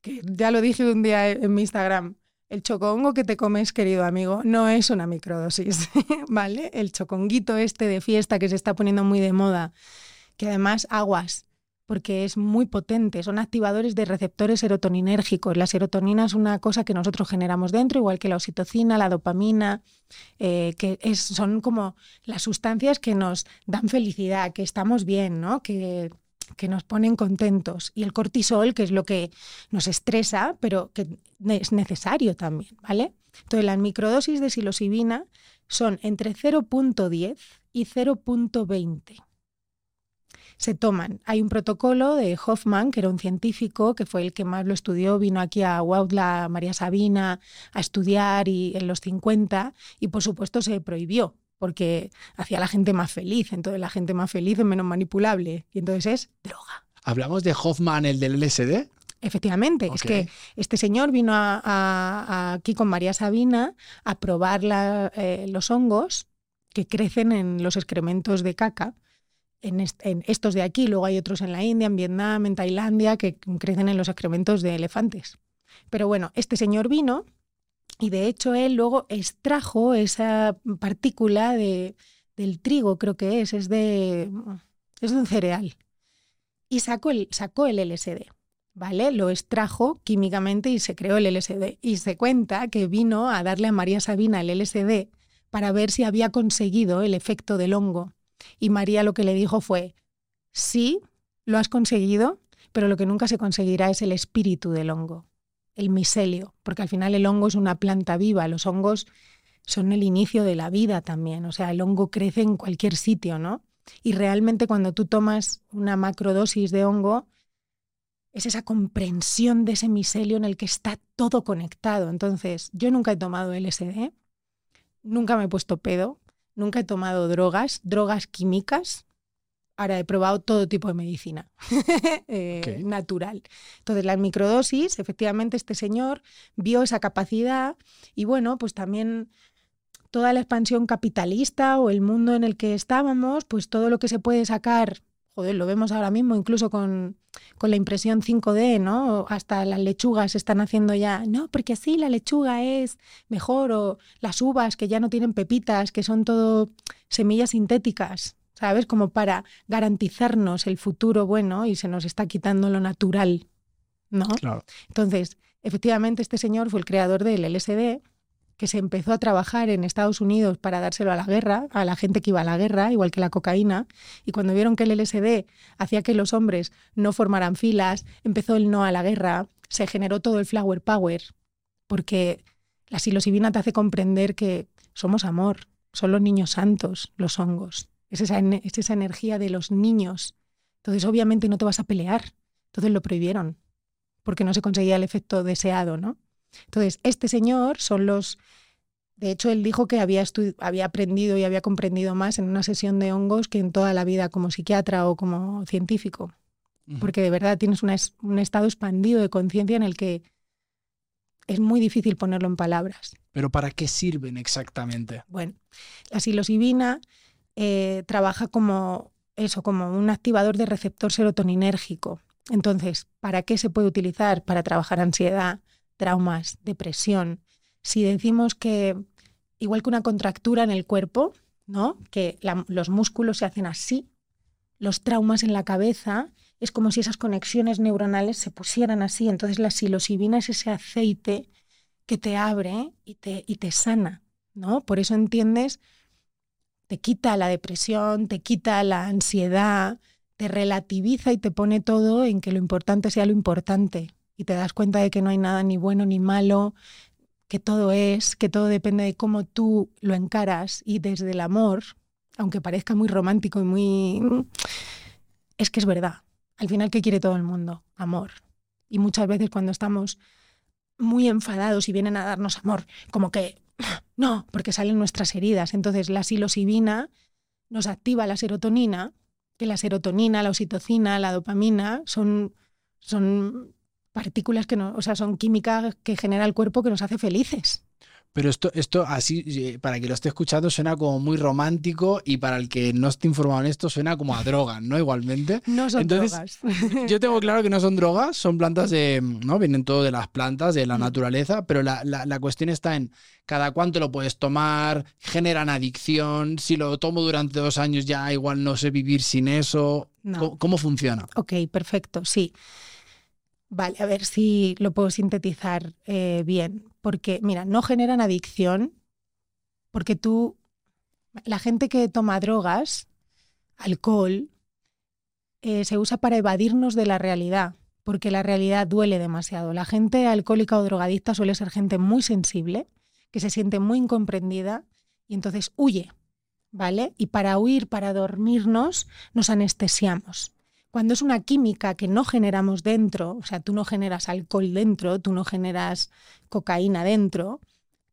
que ya lo dije un día en mi Instagram, el chocongo que te comes, querido amigo, no es una microdosis, ¿vale? El choconguito este de fiesta que se está poniendo muy de moda, que además aguas, porque es muy potente, son activadores de receptores serotoninérgicos. La serotonina es una cosa que nosotros generamos dentro, igual que la oxitocina, la dopamina, eh, que son como las sustancias que nos dan felicidad, que estamos bien, ¿no? que, que nos ponen contentos. Y el cortisol, que es lo que nos estresa, pero que es necesario también, ¿vale? Entonces, las microdosis de psilocibina son entre 0.10 y 0.20 se toman. Hay un protocolo de Hoffman, que era un científico, que fue el que más lo estudió, vino aquí a Huautla, María Sabina, a estudiar y, en los 50 y por supuesto se prohibió porque hacía a la gente más feliz. Entonces la gente más feliz es menos manipulable y entonces es droga. ¿Hablamos de Hoffman, el del LSD? Efectivamente, es que este señor vino aquí con María Sabina a probar eh, los hongos que crecen en los excrementos de caca en, estos de aquí, luego hay otros en la India, en Vietnam, en Tailandia, que crecen en los excrementos de elefantes. Pero bueno, este señor vino y de hecho él luego extrajo esa partícula de, del trigo, creo que es, es de, es de un cereal, y sacó el, sacó el LSD. ¿Vale? Lo extrajo químicamente y se creó el LSD. Y se cuenta que vino a darle a María Sabina el LSD para ver si había conseguido el efecto del hongo y María lo que le dijo fue, sí, lo has conseguido, pero lo que nunca se conseguirá es el espíritu del hongo, el micelio, porque al final el hongo es una planta viva, los hongos son el inicio de la vida también, o sea, el hongo crece en cualquier sitio, ¿no? Y realmente cuando tú tomas una macrodosis de hongo, es esa comprensión de ese micelio en el que está todo conectado. Entonces, yo nunca he tomado LSD, nunca me he puesto pedo, nunca he tomado drogas, drogas químicas. Ahora he probado todo tipo de medicina eh, natural. Entonces, las microdosis, efectivamente, este señor vio esa capacidad y bueno, pues también toda la expansión capitalista o el mundo en el que estábamos, pues todo lo que se puede sacar joder, lo vemos ahora mismo incluso con, la impresión 5D, ¿no? Hasta las lechugas están haciendo ya, no, porque así la lechuga es mejor, o las uvas que ya no tienen pepitas, que son todo semillas sintéticas, ¿sabes? Como para garantizarnos el futuro bueno y se nos está quitando lo natural, ¿no? Claro. Entonces, efectivamente, este señor fue el creador del LSD que se empezó a trabajar en Estados Unidos para dárselo a la guerra, a la gente que iba a la guerra, igual que la cocaína, y cuando vieron que el LSD hacía que los hombres no formaran filas, empezó el no a la guerra, se generó todo el flower power, porque la psilocibina te hace comprender que somos amor, son los niños santos, los hongos, es esa, es esa energía de los niños. Entonces obviamente no te vas a pelear, entonces lo prohibieron, porque no se conseguía el efecto deseado, ¿no? Entonces, este señor son los... De hecho, él dijo que había, había aprendido y había comprendido más en una sesión de hongos que en toda la vida como psiquiatra o como científico. Porque de verdad tienes un estado expandido de conciencia en el que es muy difícil ponerlo en palabras. ¿Pero para qué sirven exactamente? Bueno, la psilocibina eh, trabaja como eso, como un activador de receptor serotoninérgico. Entonces, ¿para qué se puede utilizar? Para trabajar ansiedad, traumas, depresión, si decimos que igual que una contractura en el cuerpo, ¿no? Que los músculos se hacen así, los traumas en la cabeza, es como si esas conexiones neuronales se pusieran así. Entonces la psilocibina es ese aceite que te abre y te, y te sana, ¿no? Por eso entiendes, te quita la depresión, te quita la ansiedad, te relativiza y te pone todo en que lo importante sea lo importante. Y te das cuenta de que no hay nada ni bueno ni malo, que todo es, que todo depende de cómo tú lo encaras y desde el amor, aunque parezca muy romántico y muy... Es que es verdad. Al final, ¿qué quiere todo el mundo? Amor. Y muchas veces cuando estamos muy enfadados y vienen a darnos amor, como que no, porque salen nuestras heridas. Entonces la psilocibina nos activa la serotonina, que la serotonina, la oxitocina, la dopamina son, son partículas que no, o sea, son químicas que genera el cuerpo que nos hace felices. Pero esto, esto así, eh, para que lo esté escuchando, suena como muy romántico y para el que no esté informado en esto, suena como a droga, ¿no? Igualmente. No son drogas. Yo tengo claro que no son drogas, son plantas de, ¿no? Vienen todo de las plantas, de la mm. naturaleza, pero la, la, cuestión está en cada cuánto lo puedes tomar, generan adicción, si lo tomo durante dos años ya igual no sé vivir sin eso. ¿Cómo, funciona? Ok, perfecto, sí. Vale, a ver si lo puedo sintetizar eh, bien. Porque, mira, no generan adicción porque tú, la gente que toma drogas, alcohol, eh, se usa para evadirnos de la realidad, porque la realidad duele demasiado. La gente alcohólica o drogadicta suele ser gente muy sensible, que se siente muy incomprendida y entonces huye, ¿vale? Y para huir, para dormirnos, nos anestesiamos. Cuando es una química que no generamos dentro, o sea, tú no generas alcohol dentro, tú no generas cocaína dentro,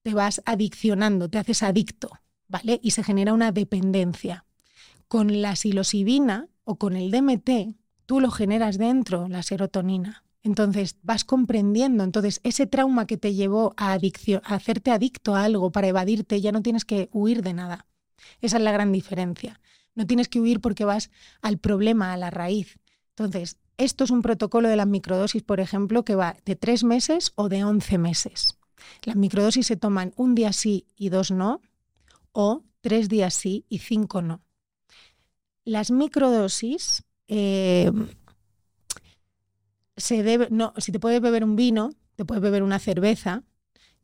te vas adiccionando, te haces adicto, ¿vale? Y se genera una dependencia. Con la psilocibina o con el DMT, tú lo generas dentro, la serotonina. Entonces vas comprendiendo, entonces ese trauma que te llevó a, adicción, a hacerte adicto a algo para evadirte, ya no tienes que huir de nada. Esa es la gran diferencia. No tienes que huir porque vas al problema, a la raíz. Entonces, esto es un protocolo de las microdosis, por ejemplo, que va de tres meses o de once meses. Las microdosis se toman un día sí y dos no, o tres días sí y cinco no. Las microdosis eh, se debe, no, si te puedes beber un vino, te puedes beber una cerveza,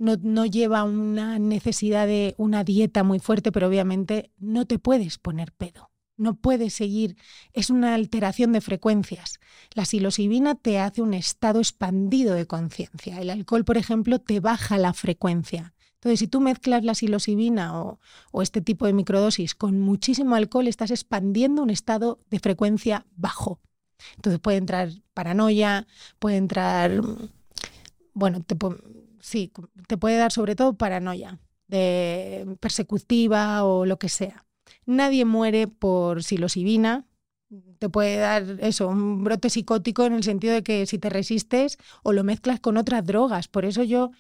no, no, lleva una necesidad de una dieta muy fuerte, pero obviamente no te puedes poner pedo. No puedes seguir, es una alteración de frecuencias. La psilocibina te hace un estado expandido de conciencia. El alcohol, por ejemplo, te baja la frecuencia. Entonces, si tú mezclas la psilocibina o, o este tipo de microdosis con muchísimo alcohol, estás expandiendo un estado de frecuencia bajo. Entonces puede entrar paranoia, puede entrar, bueno, te, sí, te puede dar sobre todo paranoia de persecutiva o lo que sea. Nadie muere por psilocibina. Te puede dar eso, un brote psicótico en el sentido de que si te resistes o lo mezclas con otras drogas. Por eso yo,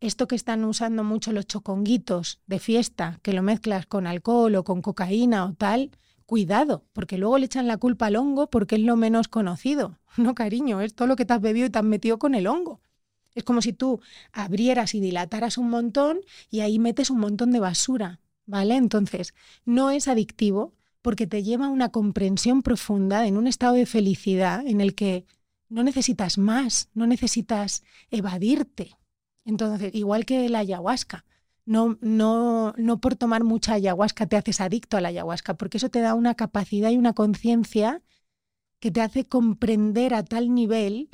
esto que están usando mucho los choconguitos de fiesta, que lo mezclas con alcohol o con cocaína o tal, cuidado, porque luego le echan la culpa al hongo porque es lo menos conocido. No, cariño, es todo lo que te has bebido y te has metido con el hongo. Es como si tú abrieras y dilataras un montón y ahí metes un montón de basura, ¿vale? Entonces, no es adictivo porque te lleva a una comprensión profunda en un estado de felicidad en el que no necesitas más, no necesitas evadirte. Entonces, igual que la ayahuasca, no, no, no por tomar mucha ayahuasca te haces adicto a la ayahuasca, porque eso te da una capacidad y una conciencia que te hace comprender a tal nivel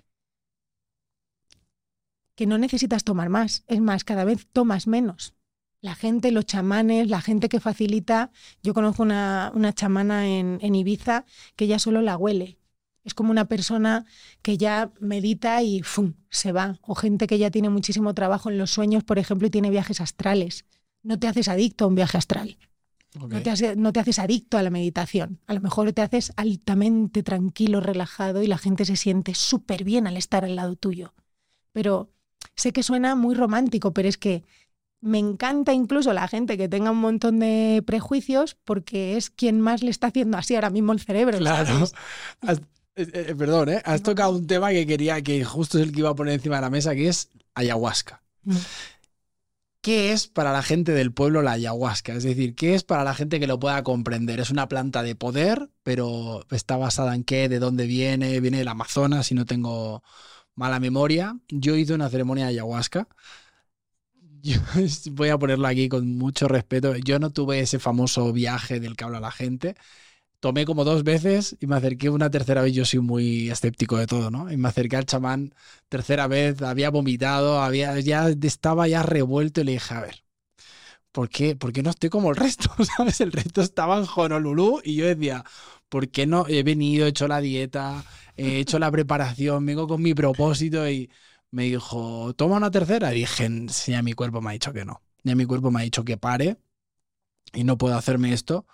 que no necesitas tomar más. Es más, cada vez tomas menos. La gente, los chamanes, la gente que facilita. Yo conozco una, una chamana en, en, Ibiza que ya solo la huele. Es como una persona que ya medita y ¡fum! se va. O gente que ya tiene muchísimo trabajo en los sueños, por ejemplo, y tiene viajes astrales. No te haces adicto a un viaje astral. No, te no te haces adicto a la meditación. A lo mejor te haces altamente tranquilo, relajado y la gente se siente súper bien al estar al lado tuyo. Pero sé que suena muy romántico, pero es que me encanta incluso la gente que tenga un montón de prejuicios porque es quien más le está haciendo así ahora mismo el cerebro. Claro. Eh, eh, perdón, ¿eh? has tocado un tema que quería, que justo es el que iba a poner encima de la mesa, que es ayahuasca. Mm. ¿qué es para la gente del pueblo la ayahuasca? Es decir, ¿qué es para la gente que lo pueda comprender? Es una planta de poder, pero está basada en qué, de dónde viene, viene del Amazonas, si no tengo mala memoria. Yo hice una ceremonia de ayahuasca. Yo voy a ponerlo aquí con mucho respeto. Yo no tuve ese famoso viaje del que habla la gente tomé como dos veces y me acerqué una tercera vez. Yo soy muy escéptico de todo, ¿no? Y me acerqué al chamán tercera vez, había vomitado, había, ya estaba ya revuelto y le dije, a ver, ¿por qué, ¿por qué no estoy como el resto? ¿Sabes? El resto estaba en Honolulu y yo decía, ¿por qué no? He venido, he hecho la dieta, he hecho la preparación, vengo con mi propósito y me dijo, toma una tercera. Y dije, sí, a mi cuerpo me ha dicho que no. Ya mi cuerpo me ha dicho que pare y no puedo hacerme esto.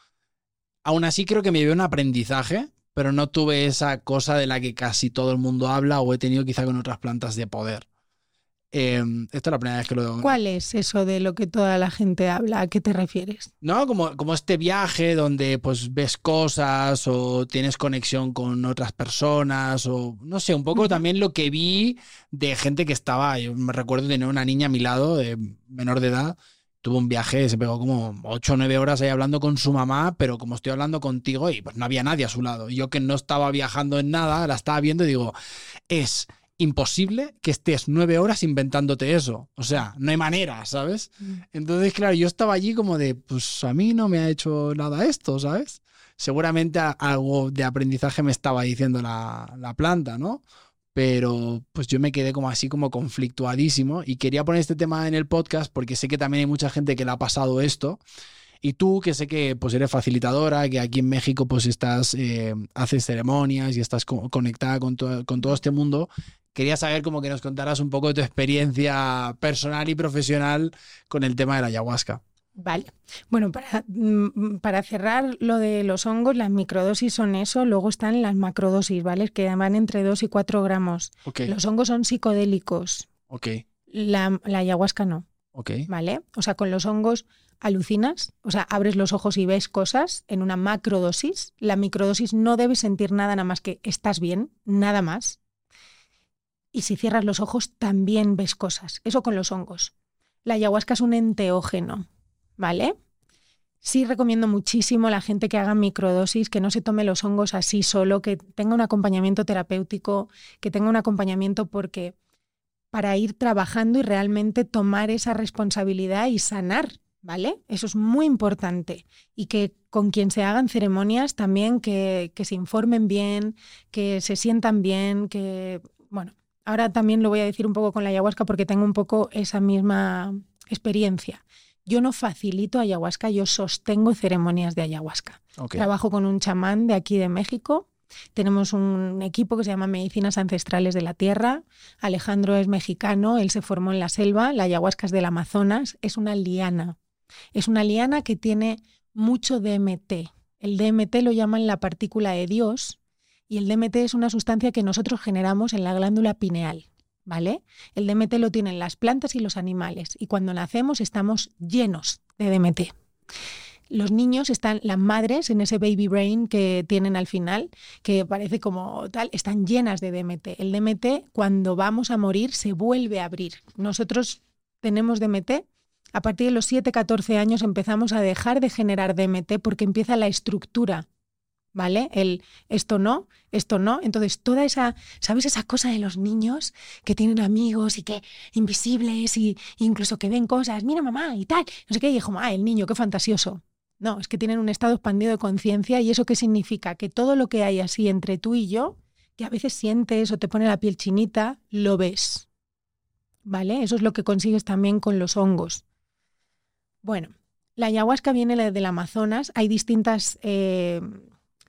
Aún así creo que me llevé un aprendizaje, pero no tuve esa cosa de la que casi todo el mundo habla o he tenido quizá con otras plantas de poder. Em, esta es la primera vez que lo... ¿Cuál es eso de lo que toda la gente habla? ¿A qué te refieres? No, como, como este viaje donde pues ves cosas o tienes conexión con otras personas o no sé, un poco también lo que vi de gente que estaba, yo me recuerdo tener una niña a mi lado, de menor de edad, tuvo un viaje, se pegó como 8 o 9 horas ahí hablando con su mamá, pero como estoy hablando contigo y pues no había nadie a su lado. Y yo que no estaba viajando en nada, la estaba viendo y digo, es imposible que estés nueve horas inventándote eso. O sea, no hay manera, ¿sabes? Mm. Entonces, claro, yo estaba allí como de, pues a mí no me ha hecho nada esto, ¿sabes? Seguramente algo de aprendizaje me estaba diciendo la, la planta, ¿no? pero pues yo me quedé como así como conflictuadísimo y quería poner este tema en el podcast porque sé que también hay mucha gente que le ha pasado esto y tú que sé que pues eres facilitadora, que aquí en México pues estás, eh, haces ceremonias y estás conectada con, con todo este mundo, quería saber como que nos contaras un poco de tu experiencia personal y profesional con el tema de la ayahuasca. Vale. Bueno, para, mm, para, cerrar lo de los hongos, las microdosis son eso, luego están las macrodosis, ¿vale? Que van entre 2 y 4 gramos. Los hongos son psicodélicos. Ok. La, ayahuasca no. Ok. ¿Vale? O sea, con los hongos alucinas, o sea, abres los ojos y ves cosas en una macrodosis. La microdosis no debes sentir nada, nada más que estás bien, nada más. Y si cierras los ojos, también ves cosas. Eso con los hongos. La ayahuasca es un enteógeno. ¿vale? Sí recomiendo muchísimo a la gente que haga microdosis, que no se tome los hongos así solo, que tenga un acompañamiento terapéutico, que tenga un acompañamiento porque para ir trabajando y realmente tomar esa responsabilidad y sanar, ¿vale? Eso es muy importante. Y que con quien se hagan ceremonias también que, que se informen bien, que se sientan bien, que, bueno, ahora también lo voy a decir un poco con la ayahuasca porque tengo un poco esa misma experiencia. Yo no facilito ayahuasca, yo sostengo ceremonias de ayahuasca. Trabajo con un chamán de aquí de México. Tenemos un equipo que se llama Medicinas Ancestrales de la Tierra. Alejandro es mexicano, él se formó en la selva, la ayahuasca es del Amazonas, es una liana. Es una liana que tiene mucho DMT. El DMT lo llaman la partícula de Dios y el DMT es una sustancia que nosotros generamos en la glándula pineal. ¿vale? El DMT lo tienen las plantas y los animales y cuando nacemos estamos llenos de DMT. Los niños están, las madres en ese baby brain que tienen al final, que parece como tal, están llenas de DMT. El DMT cuando vamos a morir se vuelve a abrir. Nosotros tenemos DMT a partir de los 7-14 años empezamos a dejar de generar DMT porque empieza la estructura ¿vale? El esto no, esto no. Entonces, toda esa, ¿sabes? Esa cosa de los niños que tienen amigos y que invisibles y incluso que ven cosas, mira mamá y tal, no sé qué, y dijo, ah, el niño, qué fantasioso. No, es que tienen un estado expandido de conciencia y eso qué significa? Que todo lo que hay así entre tú y yo, que a veces sientes o te pone la piel chinita, lo ves. ¿Vale? Eso es lo que consigues también con los hongos. Bueno, la ayahuasca viene del Amazonas, hay distintas eh,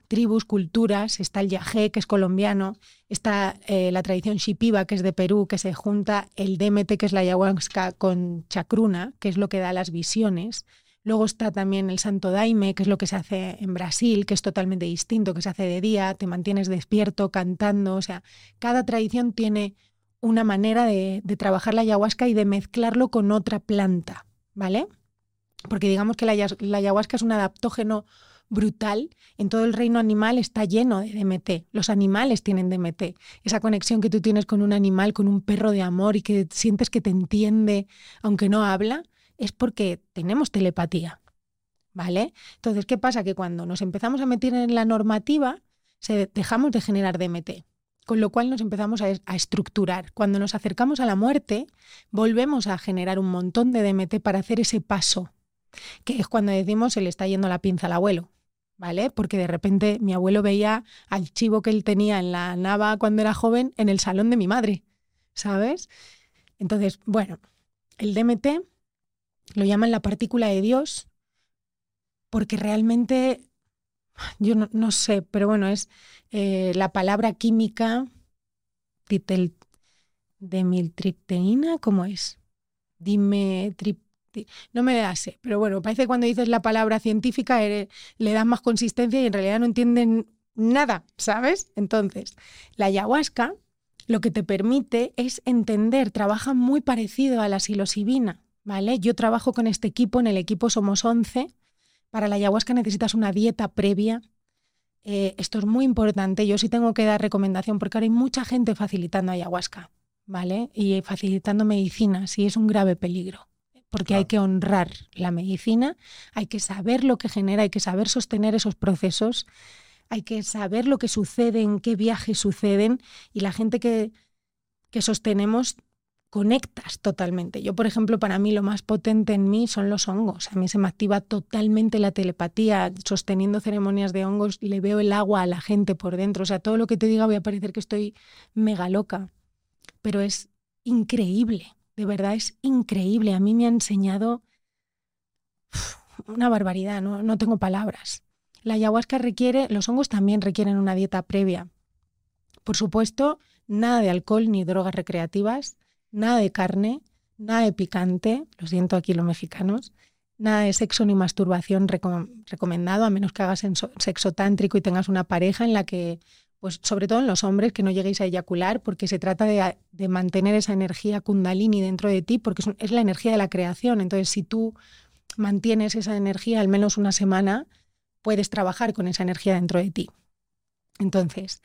tribus, culturas, está el yagé, que es colombiano, está eh, la tradición shipiba, que es de Perú, que se junta el DMT, que es la ayahuasca, con chacruna, que es lo que da las visiones. Luego está también el santo daime, que es lo que se hace en Brasil, que es totalmente distinto, que se hace de día, te mantienes despierto, cantando. O sea, cada tradición tiene una manera de, trabajar la ayahuasca y de mezclarlo con otra planta, ¿vale? Porque digamos que la ayahuasca es un adaptógeno brutal. En todo el reino animal está lleno de DMT. Los animales tienen DMT. Esa conexión que tú tienes con un animal, con un perro de amor y que sientes que te entiende, aunque no habla, es porque tenemos telepatía. ¿Vale? Entonces, ¿qué pasa? Que cuando nos empezamos a meter en la normativa, se, dejamos de generar DMT, con lo cual nos empezamos a, estructurar. Cuando nos acercamos a la muerte, volvemos a generar un montón de DMT para hacer ese paso, que es cuando decimos se le está yendo la pinza al abuelo. ¿Vale? Porque de repente mi abuelo veía al chivo que él tenía en la nava cuando era joven en el salón de mi madre, ¿sabes? Entonces, bueno, el DMT lo llaman la partícula de Dios porque realmente, yo no, sé, pero bueno, es eh, la palabra química titel, demiltripteína, ¿cómo es? Dime, no me da sé, pero bueno, parece que cuando dices la palabra científica le das más consistencia y en realidad no entienden nada, ¿sabes? Entonces, la ayahuasca lo que te permite es entender, trabaja muy parecido a la psilocibina, ¿vale? Yo trabajo con este equipo, en el equipo somos 11 para la ayahuasca necesitas una dieta previa. Eh, esto es muy importante. Yo sí tengo que dar recomendación porque ahora hay mucha gente facilitando ayahuasca, ¿vale? Y facilitando medicinas y es un grave peligro. Porque hay que honrar la medicina, hay que saber lo que genera, hay que saber sostener esos procesos, hay que saber lo que sucede, en qué viajes suceden y la gente que, que sostenemos conectas totalmente. Yo, por ejemplo, para mí lo más potente en mí son los hongos. A mí se me activa totalmente la telepatía. Sosteniendo ceremonias de hongos, le veo el agua a la gente por dentro. O sea, todo lo que te diga voy a parecer que estoy mega loca. Pero es increíble, de verdad es increíble. A mí me ha enseñado una barbaridad, no, no tengo palabras. La ayahuasca requiere, los hongos también requieren una dieta previa. Por supuesto, nada de alcohol ni drogas recreativas nada de carne, nada de picante, lo siento aquí los mexicanos, nada de sexo ni masturbación recomendado, a menos que hagas sexo tántrico y tengas una pareja en la que, pues sobre todo en los hombres, que no lleguéis a eyacular, porque se trata de, mantener esa energía kundalini dentro de ti, porque es, es la energía de la creación. Entonces, si tú mantienes esa energía al menos una semana, puedes trabajar con esa energía dentro de ti. Entonces,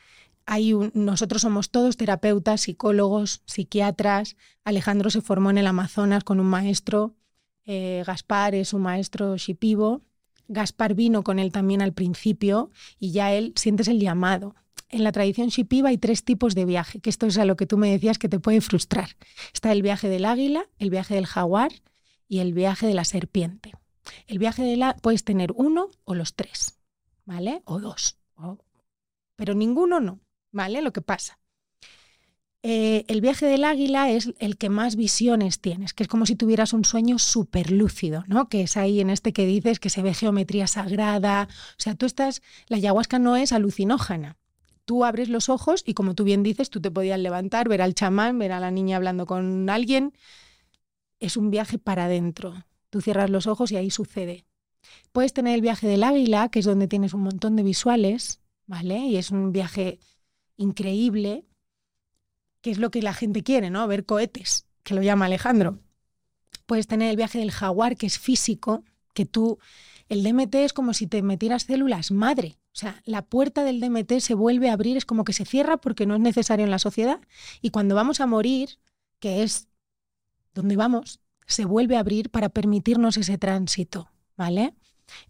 nosotros somos todos terapeutas, psicólogos, psiquiatras. Alejandro se formó en el Amazonas con un maestro, eh, Gaspar es un maestro shipivo. Gaspar vino con él también al principio y ya él sientes el llamado. En la tradición shipiva hay tres tipos de viaje, que esto es a lo que tú me decías que te puede frustrar. Está el viaje del águila, el viaje del jaguar y el viaje de la serpiente. El viaje de la puedes tener uno o los tres, ¿vale? O dos. Pero ninguno no. ¿Vale? Lo que pasa. Eh, el viaje del águila es el que más visiones tienes, que es como si tuvieras un sueño súper lúcido, ¿no? Que es ahí en este que dices que se ve geometría sagrada. O sea, tú estás, la ayahuasca no es alucinógena. Tú abres los ojos y como tú bien dices, tú te podías levantar, ver al chamán, ver a la niña hablando con alguien. Es un viaje para adentro. Tú cierras los ojos y ahí sucede. Puedes tener el viaje del águila, que es donde tienes un montón de visuales, ¿vale? Y es un viaje increíble, que es lo que la gente quiere, ¿no? Ver cohetes, que lo llama Alejandro. Puedes tener el viaje del jaguar, que es físico, que tú, el DMT es como si te metieras células madre. O sea, la puerta del DMT se vuelve a abrir, es como que se cierra porque no es necesario en la sociedad. Y cuando vamos a morir, que es donde vamos, se vuelve a abrir para permitirnos ese tránsito, ¿vale?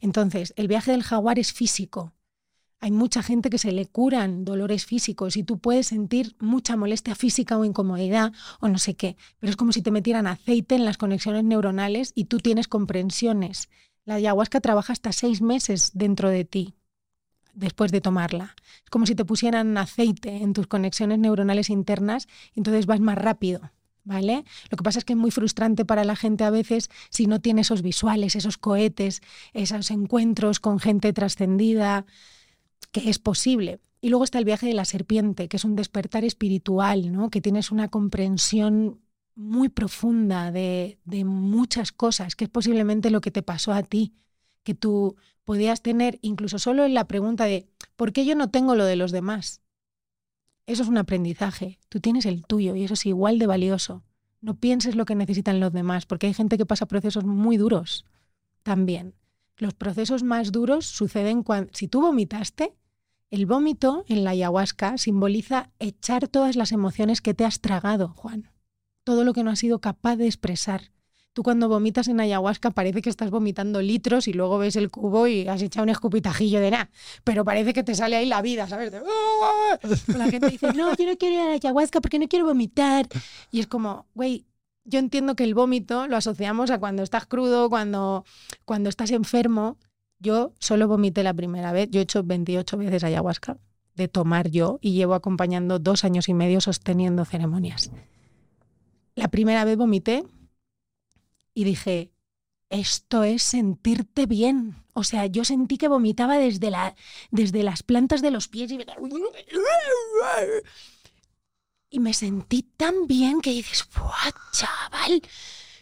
Entonces, el viaje del jaguar es físico, hay mucha gente que se le curan dolores físicos y tú puedes sentir mucha molestia física o incomodidad o no sé qué, pero es como si te metieran aceite en las conexiones neuronales y tú tienes comprensiones. La ayahuasca trabaja hasta seis meses dentro de ti después de tomarla. Es como si te pusieran aceite en tus conexiones neuronales internas y entonces vas más rápido. ¿Vale? Lo que pasa es que es muy frustrante para la gente a veces si no tiene esos visuales, esos cohetes, esos encuentros con gente trascendida, que es posible. Y luego está el viaje de la serpiente, que es un despertar espiritual, ¿no? que tienes una comprensión muy profunda de, de muchas cosas, que es posiblemente lo que te pasó a ti, que tú podías tener incluso solo en la pregunta de ¿por qué yo no tengo lo de los demás? Eso es un aprendizaje, tú tienes el tuyo y eso es igual de valioso. No pienses lo que necesitan los demás, porque hay gente que pasa procesos muy duros también. Los procesos más duros suceden cuando, si tú vomitaste, el vómito en la ayahuasca simboliza echar todas las emociones que te has tragado, Juan. Todo lo que no has sido capaz de expresar. Tú cuando vomitas en ayahuasca parece que estás vomitando litros y luego ves el cubo y has echado un escupitajillo de nada, pero parece que te sale ahí la vida, ¿sabes? La gente dice, no, yo no quiero ir a ayahuasca porque no quiero vomitar. Y es como, güey, yo entiendo que el vómito lo asociamos a cuando estás crudo, cuando, cuando estás enfermo. Yo solo vomité la primera vez, yo he hecho 28 veces ayahuasca de tomar yo y llevo acompañando dos años y medio sosteniendo ceremonias. La primera vez vomité y dije, esto es sentirte bien. O sea, yo sentí que vomitaba desde, la, desde las plantas de los pies y... y me sentí tan bien que dices, ¡buah, chaval!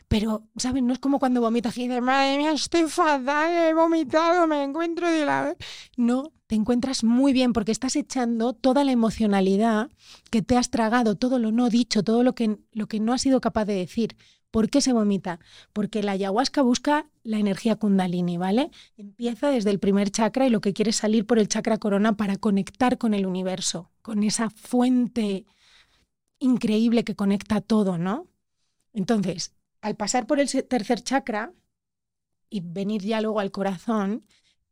Pero, ¿sabes? No es como cuando vomitas y dices, madre mía, estoy fatal, he vomitado, me encuentro de la... No, te encuentras muy bien porque estás echando toda la emocionalidad que te has tragado, todo lo no dicho, todo lo que, lo que no has sido capaz de decir. ¿Por qué se vomita? Porque la ayahuasca busca la energía kundalini, ¿vale? Empieza desde el primer chakra y lo que quiere es salir por el chakra corona para conectar con el universo, con esa fuente increíble que conecta todo, ¿no? Entonces, al pasar por el tercer chakra y venir ya luego al corazón,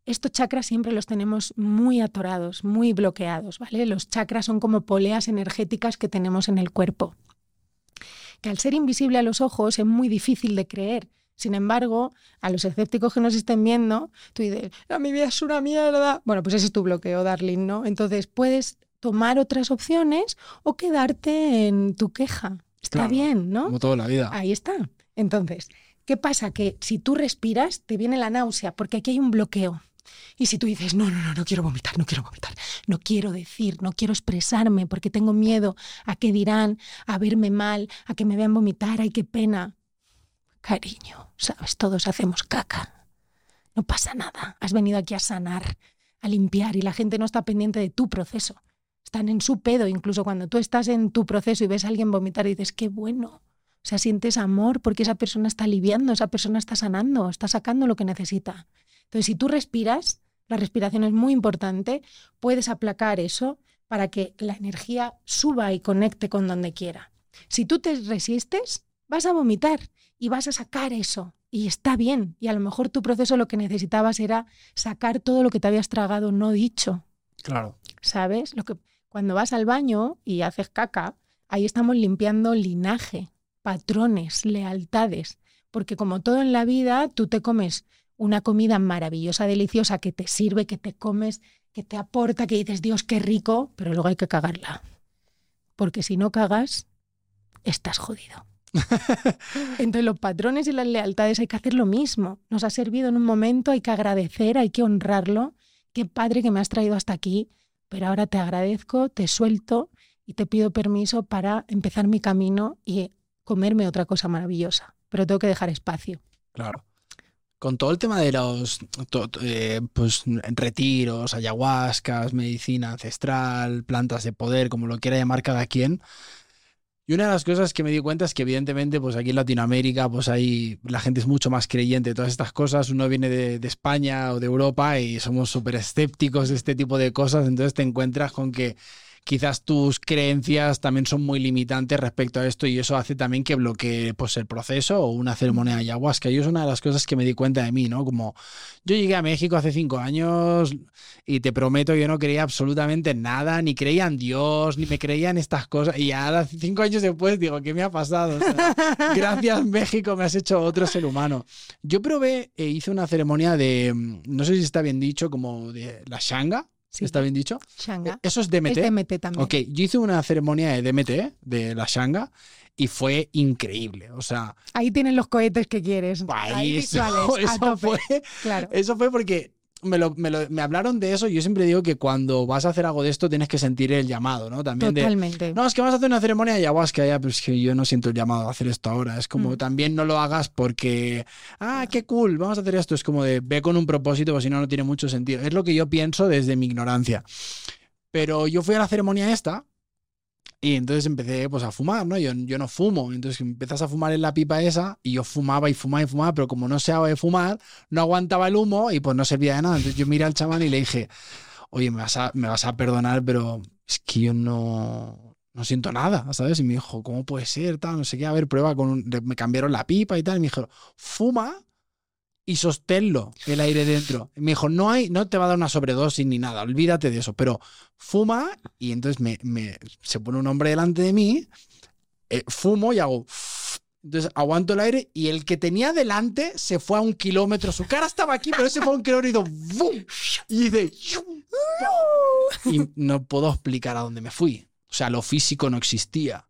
estos chakras siempre los tenemos muy atorados, muy bloqueados, ¿vale? Los chakras son como poleas energéticas que tenemos en el cuerpo que al ser invisible a los ojos es muy difícil de creer. Sin embargo, a los escépticos que nos estén viendo, tú dices, a mi vida es una mierda. Bueno, pues ese es tu bloqueo, darling, ¿no? Entonces puedes tomar otras opciones o quedarte en tu queja. Está bien, ¿no? Como toda la vida. Ahí está. Entonces, ¿qué pasa? Que si tú respiras, te viene la náusea, porque aquí hay un bloqueo. Y si tú dices, no, no, no, no quiero vomitar, no quiero vomitar, no quiero decir, no quiero expresarme porque tengo miedo a que dirán, a verme mal, a que me vean vomitar, ay, qué pena. Cariño, sabes, todos hacemos caca. No pasa nada. Has venido aquí a sanar, a limpiar y la gente no está pendiente de tu proceso. Están en su pedo, incluso cuando tú estás en tu proceso y ves a alguien vomitar y dices, qué bueno. O sea, sientes amor porque esa persona está aliviando, esa persona está sanando, está sacando lo que necesita. Entonces, si tú respiras, la respiración es muy importante, puedes aplacar eso para que la energía suba y conecte con donde quiera. Si tú te resistes, vas a vomitar y vas a sacar eso. Y está bien. Y a lo mejor tu proceso lo que necesitabas era sacar todo lo que te habías tragado no dicho. Claro. ¿Sabes? Lo que cuando vas al baño y haces caca, ahí estamos limpiando linaje, patrones, lealtades. Porque como todo en la vida, tú te comes una comida maravillosa, deliciosa, que te sirve, que te comes, que te aporta, que dices, Dios, qué rico, pero luego hay que cagarla. Porque si no cagas, estás jodido. Entre los patrones y las lealtades hay que hacer lo mismo. Nos ha servido en un momento, hay que agradecer, hay que honrarlo. Qué padre que me has traído hasta aquí, pero ahora te agradezco, te suelto y te pido permiso para empezar mi camino y comerme otra cosa maravillosa. Pero tengo que dejar espacio. Claro con todo el tema de los eh, pues, retiros, ayahuascas, medicina ancestral, plantas de poder, como lo quiera llamar cada quien. Y una de las cosas que me di cuenta es que evidentemente pues aquí en Latinoamérica pues ahí la gente es mucho más creyente de todas estas cosas. Uno viene de, de España o de Europa y somos súper escépticos de este tipo de cosas. Entonces te encuentras con que quizás tus creencias también son muy limitantes respecto a esto y eso hace también que bloquee pues, el proceso o una ceremonia de ayahuasca. Y es una de las cosas que me di cuenta de mí, ¿no? Como yo llegué a México hace cinco años y te prometo, yo no creía absolutamente nada, ni creía en Dios, ni me creía en estas cosas. Y ahora, cinco años después, digo, ¿qué me ha pasado? gracias, México, me has hecho otro ser humano. Yo probé, e hice una ceremonia de, no sé si está bien dicho, como de la Shanga ¿Está bien dicho? Shanga. ¿Eso es DMT? Es DMT también. Ok, yo hice una ceremonia de DMT, de la Shanga, y fue increíble. O sea. Ahí tienen los cohetes que quieres. Ahí, eso, eso fue. Claro. Eso fue porque me, lo, me, lo, me, hablaron de eso y yo siempre digo que cuando vas a hacer algo de esto tienes que sentir el llamado, ¿no? También Totalmente. no, es que vas a hacer una ceremonia de ayahuasca, ya, pero es que yo no siento el llamado a hacer esto ahora. Es como mm. también no lo hagas porque, ah, qué cool, vamos a hacer esto. Es como de ve con un propósito, porque si no, no tiene mucho sentido. Es lo que yo pienso desde mi ignorancia. Pero yo fui a la ceremonia esta y entonces empecé pues a fumar, ¿no? Yo, yo no fumo, entonces empiezas a fumar en la pipa esa y yo fumaba y fumaba y fumaba, pero como no se de fumar, no aguantaba el humo y pues no servía de nada. Entonces yo miré al chamán y le dije, oye, me vas a, me vas a perdonar, pero es que yo no, no siento nada, ¿sabes? Y me dijo, ¿cómo puede ser? Tal, no sé qué, a ver, prueba con un... Me cambiaron la pipa y tal, y me dijeron, fuma y sosténlo el aire dentro. Y me dijo, no hay, no te va a dar una sobredosis ni nada, olvídate de eso, pero fuma y entonces me, me se pone un hombre delante de mí, eh, fumo y hago... Entonces aguanto el aire y el que tenía delante se fue a un kilómetro. Su cara estaba aquí, pero ese fue a un kilómetro ¡bum! Y dice y no puedo explicar a dónde me fui. O sea, lo físico no existía.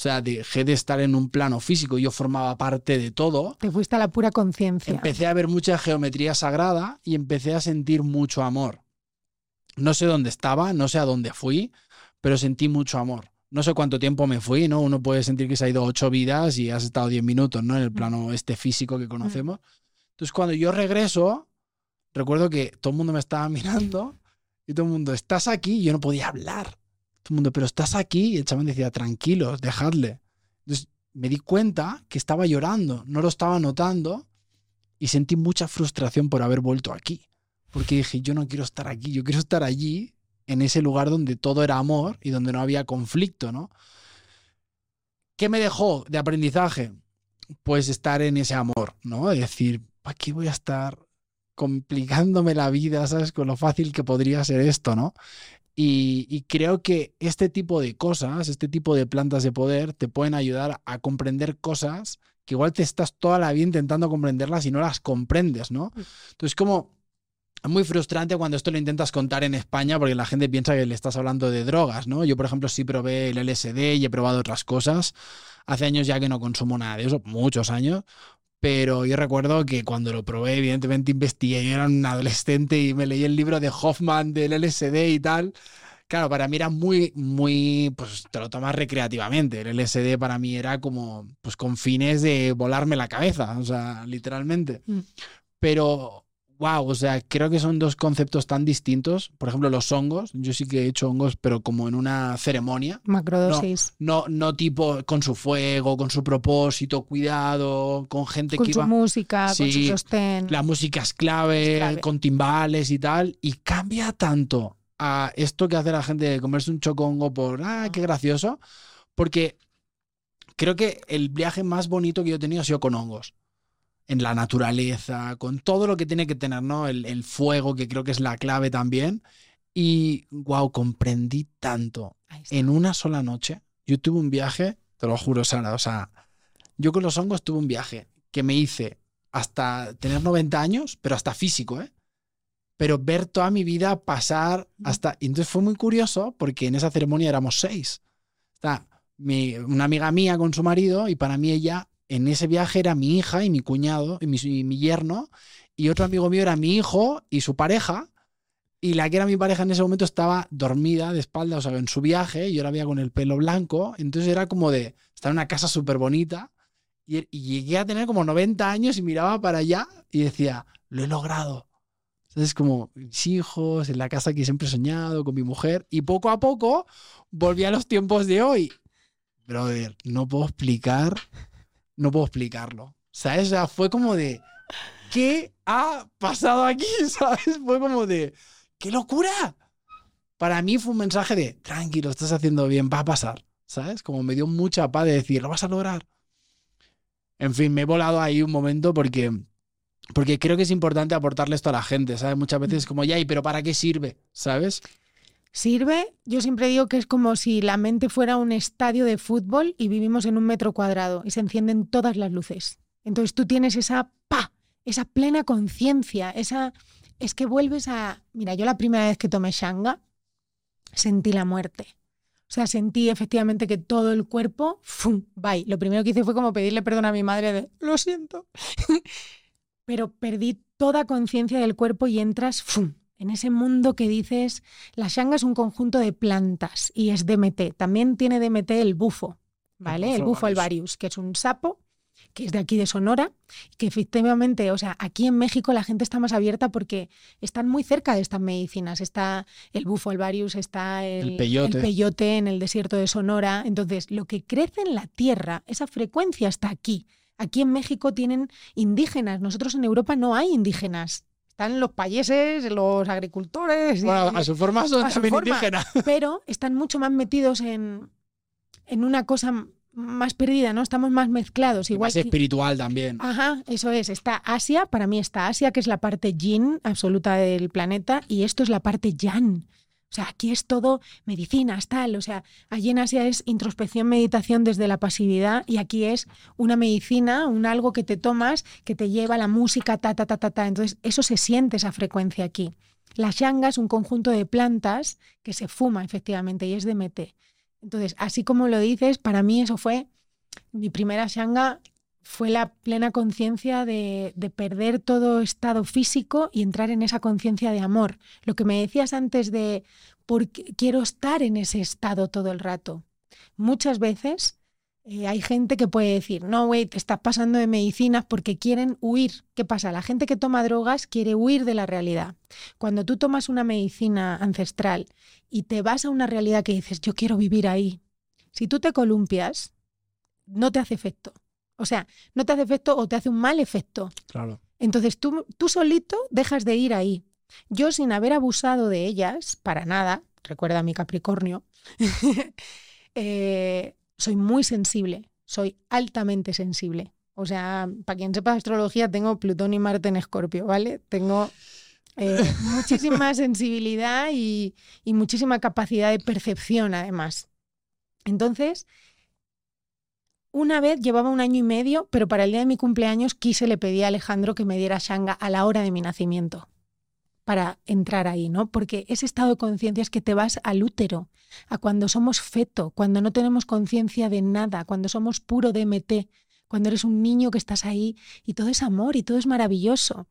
O sea, dejé de estar en un plano físico, yo formaba parte de todo. Te fuiste a la pura conciencia. Empecé a ver mucha geometría sagrada y empecé a sentir mucho amor. No sé dónde estaba, no sé a dónde fui, pero sentí mucho amor. No sé cuánto tiempo me fui, ¿no? Uno puede sentir que se ha ido ocho vidas y has estado diez minutos, ¿no? En el plano este físico que conocemos. Entonces, cuando yo regreso, recuerdo que todo el mundo me estaba mirando y todo el mundo, estás aquí, y yo no podía hablar. Todo el mundo, pero estás aquí. Y el chaval decía, tranquilos, dejadle. Entonces me di cuenta que estaba llorando, no lo estaba notando y sentí mucha frustración por haber vuelto aquí. Porque dije, yo no quiero estar aquí, yo quiero estar allí, en ese lugar donde todo era amor y donde no había conflicto, ¿no? ¿Qué me dejó de aprendizaje? Pues estar en ese amor, ¿no? Es decir, ¿para qué voy a estar complicándome la vida, ¿sabes? Con lo fácil que podría ser esto, ¿no? Y, creo que este tipo de cosas, este tipo de plantas de poder, te pueden ayudar a comprender cosas que igual te estás toda la vida intentando comprenderlas y no las comprendes, ¿no? Mm. Entonces, como es muy frustrante cuando esto lo intentas contar en España porque la gente piensa que le estás hablando de drogas, ¿no? Yo, por ejemplo, sí probé el LSD y he probado otras cosas. Hace años ya que no consumo nada de eso, muchos años, pero yo recuerdo que cuando lo probé, evidentemente investigué, yo era un adolescente y me leí el libro de Hoffman del LSD y tal. Claro, para mí era muy, muy, pues te lo tomas recreativamente. El LSD para mí era como, pues con fines de volarme la cabeza, o sea, literalmente. Mm. Pero wow, o sea, creo que son dos conceptos tan distintos. Por ejemplo, los hongos. Yo sí que he hecho hongos, pero como en una ceremonia. Macrodosis. No, no, tipo con su fuego, con su propósito, cuidado, con gente con que su música, con su sostén. La música es clave, con timbales y tal. Y cambia tanto a esto que hace la gente de comerse un chocongo por, ah, qué gracioso. Porque creo que el viaje más bonito que yo he tenido ha sido con hongos en la naturaleza, con todo lo que tiene que tener, ¿no? El, fuego, que creo que es la clave también. Y, wow, comprendí tanto en una sola noche. Yo tuve un viaje, te lo juro, Sara, o sea, yo con los hongos tuve un viaje que me hice hasta tener 90 años, pero hasta físico, ¿eh? Pero ver toda mi vida pasar hasta... Y entonces fue muy curioso porque en esa ceremonia éramos seis. Está mi, una amiga mía con su marido y para mí ella en ese viaje era mi hija y mi cuñado y mi, yerno, y otro amigo mío era mi hijo y su pareja, y la que era mi pareja en ese momento estaba dormida de espalda, o sea, en su viaje, y yo la veía con el pelo blanco, entonces era como de estar en una casa súper bonita, y, llegué a tener como 90 años y miraba para allá y decía, lo he logrado. Entonces, como mis hijos, en la casa que siempre he soñado, con mi mujer, y poco a poco volví a los tiempos de hoy. Brother, no puedo explicar no puedo explicarlo. O sea, fue como de, ¿qué ha pasado aquí? ¿Sabes? Fue como de, ¡qué locura! Para mí fue un mensaje de, tranquilo, estás haciendo bien, va a pasar. ¿Sabes? Como me dio mucha paz de decir, lo vas a lograr. En fin, me he volado ahí un momento porque, porque creo que es importante aportarle esto a la gente, ¿sabes? Muchas veces es como, ya, ¿y pero para qué sirve? ¿Sabes? Sirve, yo siempre digo que es como si la mente fuera un estadio de fútbol y vivimos en un metro cuadrado y se encienden todas las luces. Entonces tú tienes esa pa, esa plena conciencia, esa es que vuelves a, mira, yo la primera vez que tomé shanga sentí la muerte. O sea, sentí efectivamente que todo el cuerpo, ¡fum! Bye. Lo primero que hice fue como pedirle perdón a mi madre de, lo siento. Pero perdí toda conciencia del cuerpo y entras, ¡fum! En ese mundo que dices, la shanga es un conjunto de plantas y es DMT. También tiene DMT el bufo, ¿vale? El bufo, alvarius, que es un sapo que es de aquí de Sonora, que efectivamente, o sea, aquí en México la gente está más abierta porque están muy cerca de estas medicinas. Está el bufo alvarius, está el, peyote. el, peyote. en el desierto de Sonora. Entonces, lo que crece en la tierra, esa frecuencia está aquí. Aquí en México tienen indígenas, nosotros en Europa no hay indígenas están los payeses, los agricultores. Bueno, a su forma son también indígenas. Pero están mucho más metidos en, en una cosa más perdida, ¿no? Estamos más mezclados. Igual más espiritual también. Ajá, eso es. Está Asia, para mí está Asia, que es la parte yin absoluta del planeta, y esto es la parte yang. O sea, aquí es todo medicinas, tal. O sea, allí en Asia es introspección, meditación desde la pasividad y aquí es una medicina, un algo que te tomas que te lleva la música, ta, ta, ta, ta, ta. Entonces, eso se siente, esa frecuencia aquí. La shanga es un conjunto de plantas que se fuma efectivamente y es de mete. Entonces, así como lo dices, para mí eso fue mi primera shanga fue la plena conciencia de, de, perder todo estado físico y entrar en esa conciencia de amor. Lo que me decías antes de porque quiero estar en ese estado todo el rato. Muchas veces eh, hay gente que puede decir, no, güey, te estás pasando de medicinas porque quieren huir. ¿Qué pasa? La gente que toma drogas quiere huir de la realidad. Cuando tú tomas una medicina ancestral y te vas a una realidad que dices, yo quiero vivir ahí, si tú te columpias, no te hace efecto. O sea, no te hace efecto o te hace un mal efecto. Claro. Entonces tú, tú solito dejas de ir ahí. Yo sin haber abusado de ellas, para nada, recuerda mi Capricornio, eh, soy muy sensible, soy altamente sensible. O sea, para quien sepa astrología, tengo Plutón y Marte en Escorpio, ¿vale? Tengo eh, muchísima sensibilidad y, y muchísima capacidad de percepción, además. Entonces, una vez llevaba un año y medio, pero para el día de mi cumpleaños quise, le pedí a Alejandro que me diera Shanga a la hora de mi nacimiento para entrar ahí, ¿no? Porque ese estado de conciencia es que te vas al útero, a cuando somos feto, cuando no tenemos conciencia de nada, cuando somos puro DMT, cuando eres un niño que estás ahí y todo es amor y todo es maravilloso.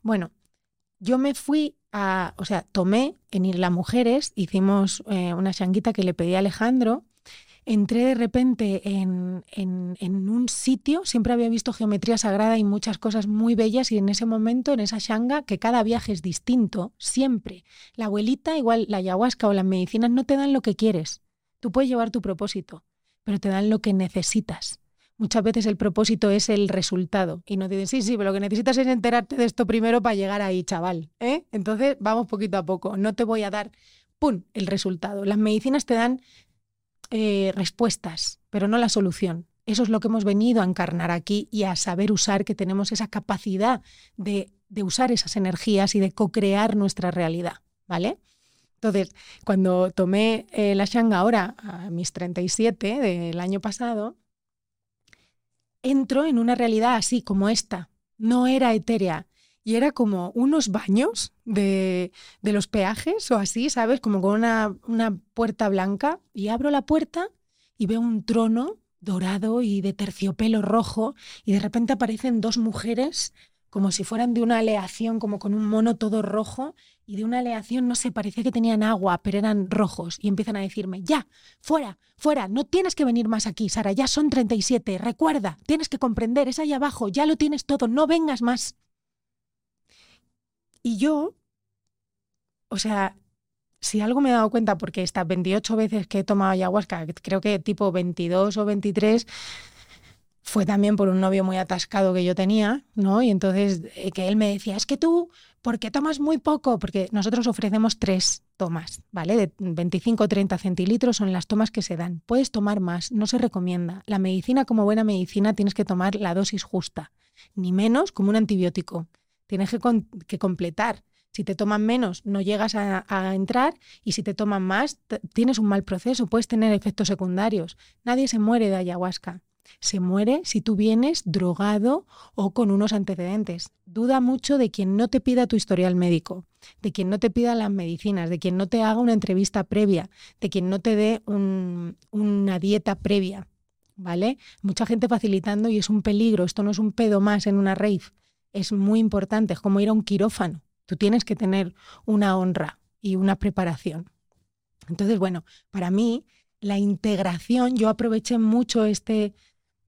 Bueno, yo me fui a, o sea, tomé en Isla Mujeres, hicimos eh, una changuita que le pedí a Alejandro entré de repente en, en, un sitio, siempre había visto geometría sagrada y muchas cosas muy bellas y en ese momento, en esa shanga, que cada viaje es distinto, siempre. La abuelita, igual la ayahuasca o las medicinas no te dan lo que quieres. Tú puedes llevar tu propósito, pero te dan lo que necesitas. Muchas veces el propósito es el resultado y no dicen, sí, sí, pero lo que necesitas es enterarte de esto primero para llegar ahí, chaval. ¿eh? Entonces, vamos poquito a poco. No te voy a dar, ¡pum!, el resultado. Las medicinas te dan eh, respuestas, pero no la solución. Eso es lo que hemos venido a encarnar aquí y a saber usar, que tenemos esa capacidad de, usar esas energías y de co-crear nuestra realidad, ¿vale? Entonces, cuando tomé eh, la Shanga ahora, a mis 37 del año pasado, entro en una realidad así como esta. No era etérea, y era como unos baños de, de los peajes o así, ¿sabes? Como con una, una puerta blanca y abro la puerta y veo un trono dorado y de terciopelo rojo y de repente aparecen dos mujeres como si fueran de una aleación, como con un mono todo rojo, y de una aleación, no sé, parecía que tenían agua, pero eran rojos, y empiezan a decirme, ya, fuera, fuera, no tienes que venir más aquí, Sara, ya son 37, recuerda, tienes que comprender, es ahí abajo, ya lo tienes todo, no vengas más. Y yo, o sea, si algo me he dado cuenta, porque estas 28 veces que he tomado ayahuasca, creo que tipo 22 o 23, fue también por un novio muy atascado que yo tenía, ¿no? Y entonces eh, que él me decía, es que tú, ¿por qué tomas muy poco? Porque nosotros ofrecemos tres tomas, ¿vale? De 25 o 30 centilitros son las tomas que se dan. Puedes tomar más, no se recomienda. La medicina, como buena medicina, tienes que tomar la dosis justa, ni menos como un antibiótico. Tienes que, completar. Si te toman menos, no llegas a, entrar y si te toman más, tienes un mal proceso, puedes tener efectos secundarios. Nadie se muere de ayahuasca. Se muere si tú vienes drogado o con unos antecedentes. Duda mucho de quien no te pida tu historial médico, de quien no te pida las medicinas, de quien no te haga una entrevista previa, de quien no te dé una dieta previa. ¿Vale? Mucha gente facilitando y es un peligro. Esto no es un pedo más en una rave es muy importante, es como ir a un quirófano. Tú tienes que tener una honra y una preparación. Entonces, bueno, para mí la integración, yo aproveché mucho este,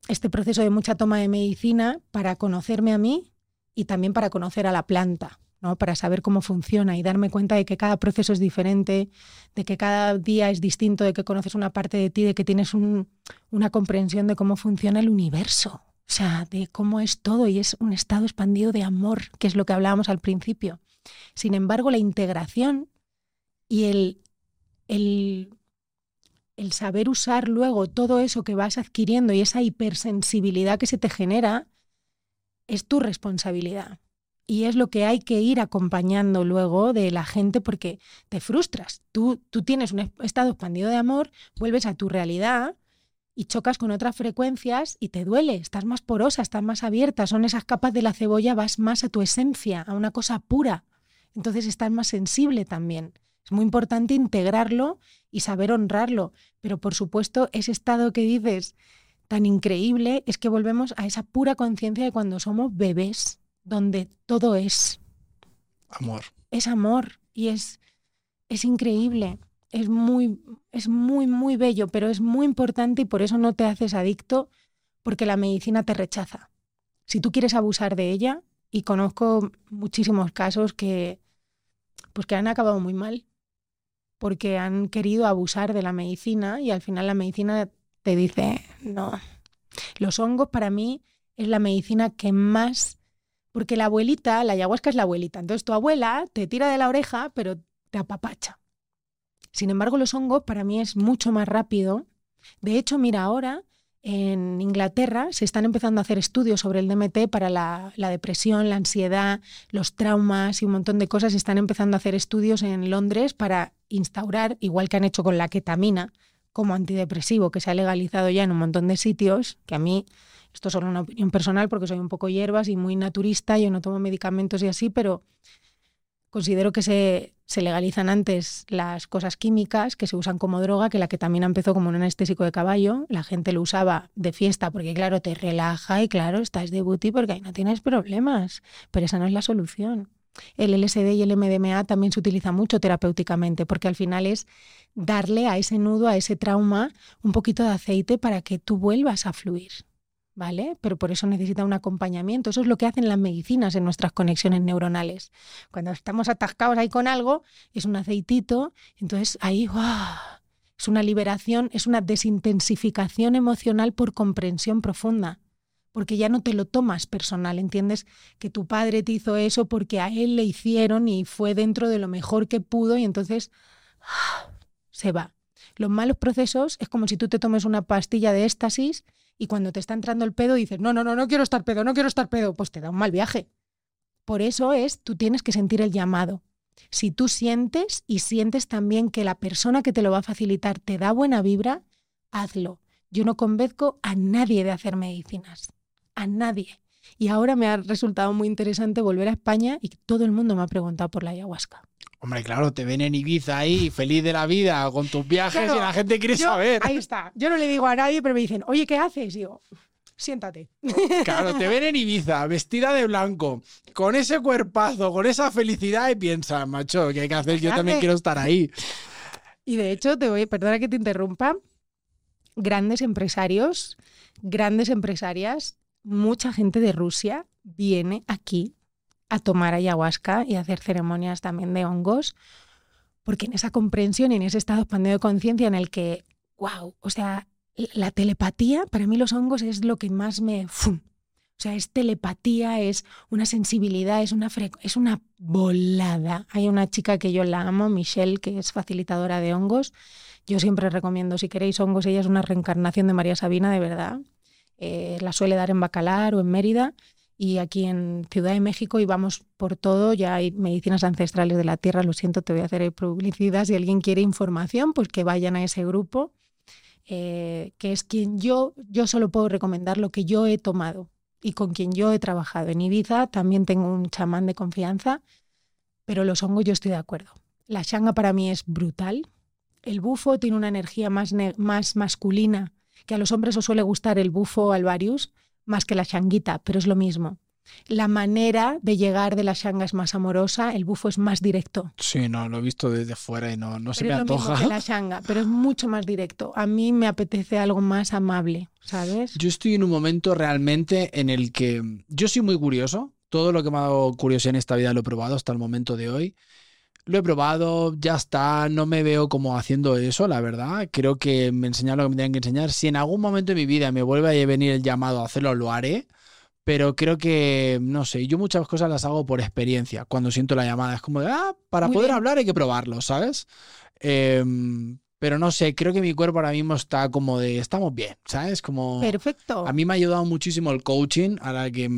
este proceso de mucha toma de medicina para conocerme a mí y también para conocer a la planta, ¿no? para saber cómo funciona y darme cuenta de que cada proceso es diferente, de que cada día es distinto, de que conoces una parte de ti, de que tienes una comprensión de cómo funciona el universo. O sea, de cómo es todo y es un estado expandido de amor, que es lo que hablábamos al principio. Sin embargo, la integración y el, el el saber usar luego todo eso que vas adquiriendo y esa hipersensibilidad que se te genera es tu responsabilidad. Y es lo que hay que ir acompañando luego de la gente porque te frustras. Tú, tú tienes un estado expandido de amor, vuelves a tu realidad y chocas con otras frecuencias y te duele, estás más porosa, estás más abierta, son esas capas de la cebolla, vas más a tu esencia, a una cosa pura. Entonces estás más sensible también. Es muy importante integrarlo y saber honrarlo. Pero por supuesto, ese estado que dices tan increíble es que volvemos a esa pura conciencia de cuando somos bebés, donde todo es amor. Es amor y es, es increíble. Es muy, es muy, muy bello, pero es muy importante y por eso no te haces adicto, porque la medicina te rechaza. Si tú quieres abusar de ella, y conozco muchísimos casos que, pues que han acabado muy mal, porque han querido abusar de la medicina y al final la medicina te dice, no. Los hongos para mí es la medicina que más, porque la abuelita, la ayahuasca es la abuelita, entonces tu abuela te tira de la oreja, pero te apapacha. Sin embargo, los hongos para mí es mucho más rápido. De hecho, mira, ahora en Inglaterra se están empezando a hacer estudios sobre el DMT para la, depresión, la ansiedad, los traumas y un montón de cosas. Están empezando a hacer estudios en Londres para instaurar, igual que han hecho con la ketamina, como antidepresivo, que se ha legalizado ya en un montón de sitios, que a mí, esto es solo una opinión personal porque soy un poco hierbas y muy naturista, yo no tomo medicamentos y así, pero considero que se, se, legalizan antes las cosas químicas que se usan como droga, que la que también empezó como un anestésico de caballo. La gente lo usaba de fiesta porque, claro, te relaja y, claro, estás de booty porque ahí no tienes problemas. Pero esa no es la solución. El LSD y el MDMA también se utiliza mucho terapéuticamente porque al final es darle a ese nudo, a ese trauma, un poquito de aceite para que tú vuelvas a fluir. ¿Vale? Pero por eso necesita un acompañamiento. Eso es lo que hacen las medicinas en nuestras conexiones neuronales. Cuando estamos atascados ahí con algo, es un aceitito, entonces ahí es una liberación, es una desintensificación emocional por comprensión profunda. Porque ya no te lo tomas personal, entiendes que tu padre te hizo eso porque a él le hicieron y fue dentro de lo mejor que pudo y entonces se va. Los malos procesos es como si tú te tomes una pastilla de éxtasis y cuando te está entrando el pedo dices, no, no, no, no quiero estar pedo, no quiero estar pedo, pues te da un mal viaje. Por eso es, tú tienes que sentir el llamado. Si tú sientes y sientes también que la persona que te lo va a facilitar te da buena vibra, hazlo. Yo no convenzco a nadie de hacer medicinas, a nadie. Y ahora me ha resultado muy interesante volver a España y todo el mundo me ha preguntado por la ayahuasca. Hombre, claro, te ven en Ibiza ahí, feliz de la vida, con tus viajes y la gente quiere saber. Ahí está. Yo no le digo a nadie, pero me dicen, oye, ¿qué haces? Y digo, siéntate. Claro, te ven en Ibiza, vestida de blanco, con ese cuerpazo, con esa felicidad y piensas, macho, ¿qué hay que hacer? Yo también quiero estar ahí. Y de hecho, te voy, perdona que te interrumpa, grandes empresarios, grandes empresarias, mucha gente de Rusia viene aquí a tomar ayahuasca y hacer ceremonias también de hongos, porque en esa comprensión en ese estado expandido de conciencia en el que, wow, o sea, la telepatía, para mí los hongos es lo que más me... O sea, es telepatía, es una sensibilidad, es una, es una volada. Hay una chica que yo la amo, Michelle, que es facilitadora de hongos. Yo siempre recomiendo, si queréis hongos, ella es una reencarnación de María Sabina, de verdad. Eh, la suele dar en Bacalar o en Mérida y aquí en Ciudad de México y vamos por todo, ya hay medicinas ancestrales de la tierra, lo siento, te voy a hacer publicidad, si alguien quiere información, pues que vayan a ese grupo, eh, que es quien yo, yo solo puedo recomendar lo que yo he tomado y con quien yo he trabajado. En Ibiza también tengo un chamán de confianza, pero los hongos yo estoy de acuerdo. La shanga para mí es brutal. El bufo tiene una energía más, más masculina, que a los hombres os suele gustar el bufo alvarius, más que la shanguita, pero es lo mismo. La manera de llegar de la shanga es más amorosa, el bufo es más directo. Sí, no, lo he visto desde fuera y no, no se me es lo Mismo que la shanga, pero es mucho más directo. A mí me apetece algo más amable, ¿sabes? Yo estoy en un momento realmente en el que yo soy muy curioso. Todo lo que me ha dado curiosidad en esta vida lo he probado hasta el momento de hoy. Lo he probado, ya está, no me veo como haciendo eso, la verdad. Creo que me enseñaron lo que me tenían que enseñar. Si en algún momento de mi vida me vuelve a venir el llamado a hacerlo, lo haré. Pero creo que, no sé, yo muchas cosas las hago por experiencia. Cuando siento la llamada, es como de, ah, para poder hablar hay que probarlo, ¿sabes? Eh, pero no sé, creo que mi cuerpo ahora mismo está como de, estamos bien, ¿sabes? Como... Perfecto. A mí me ha ayudado muchísimo el coaching, a la que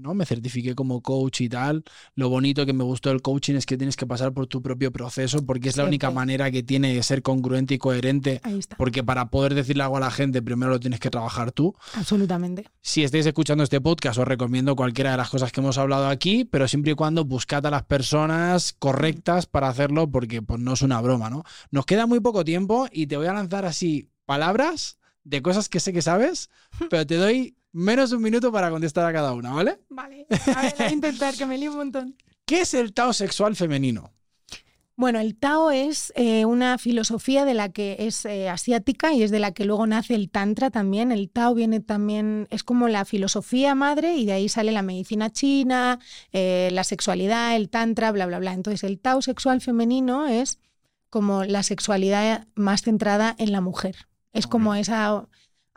¿no? me certifiqué como coach y tal. Lo bonito que me gustó del coaching es que tienes que pasar por tu propio proceso porque es la única manera que tiene de ser congruente y coherente. Ahí está. Porque para poder decirle algo a la gente, primero lo tienes que trabajar tú. Absolutamente. Si estáis escuchando este podcast, os recomiendo cualquiera de las cosas que hemos hablado aquí, pero siempre y cuando buscad a las personas correctas para hacerlo porque pues, no es una broma, ¿no? Nos queda muy poco tiempo y te voy a lanzar así palabras de cosas que sé que sabes, pero te doy menos de un minuto para contestar a cada una, ¿vale? Vale. A ver, voy a intentar que me lío un montón. ¿Qué es el Tao sexual femenino? Bueno, el Tao es eh, una filosofía de la que es eh, asiática y es de la que luego nace el Tantra también. El Tao viene también, es como la filosofía madre y de ahí sale la medicina china, eh, la sexualidad, el Tantra, bla, bla, bla. Entonces el Tao sexual femenino es como la sexualidad más centrada en la mujer. Es como esa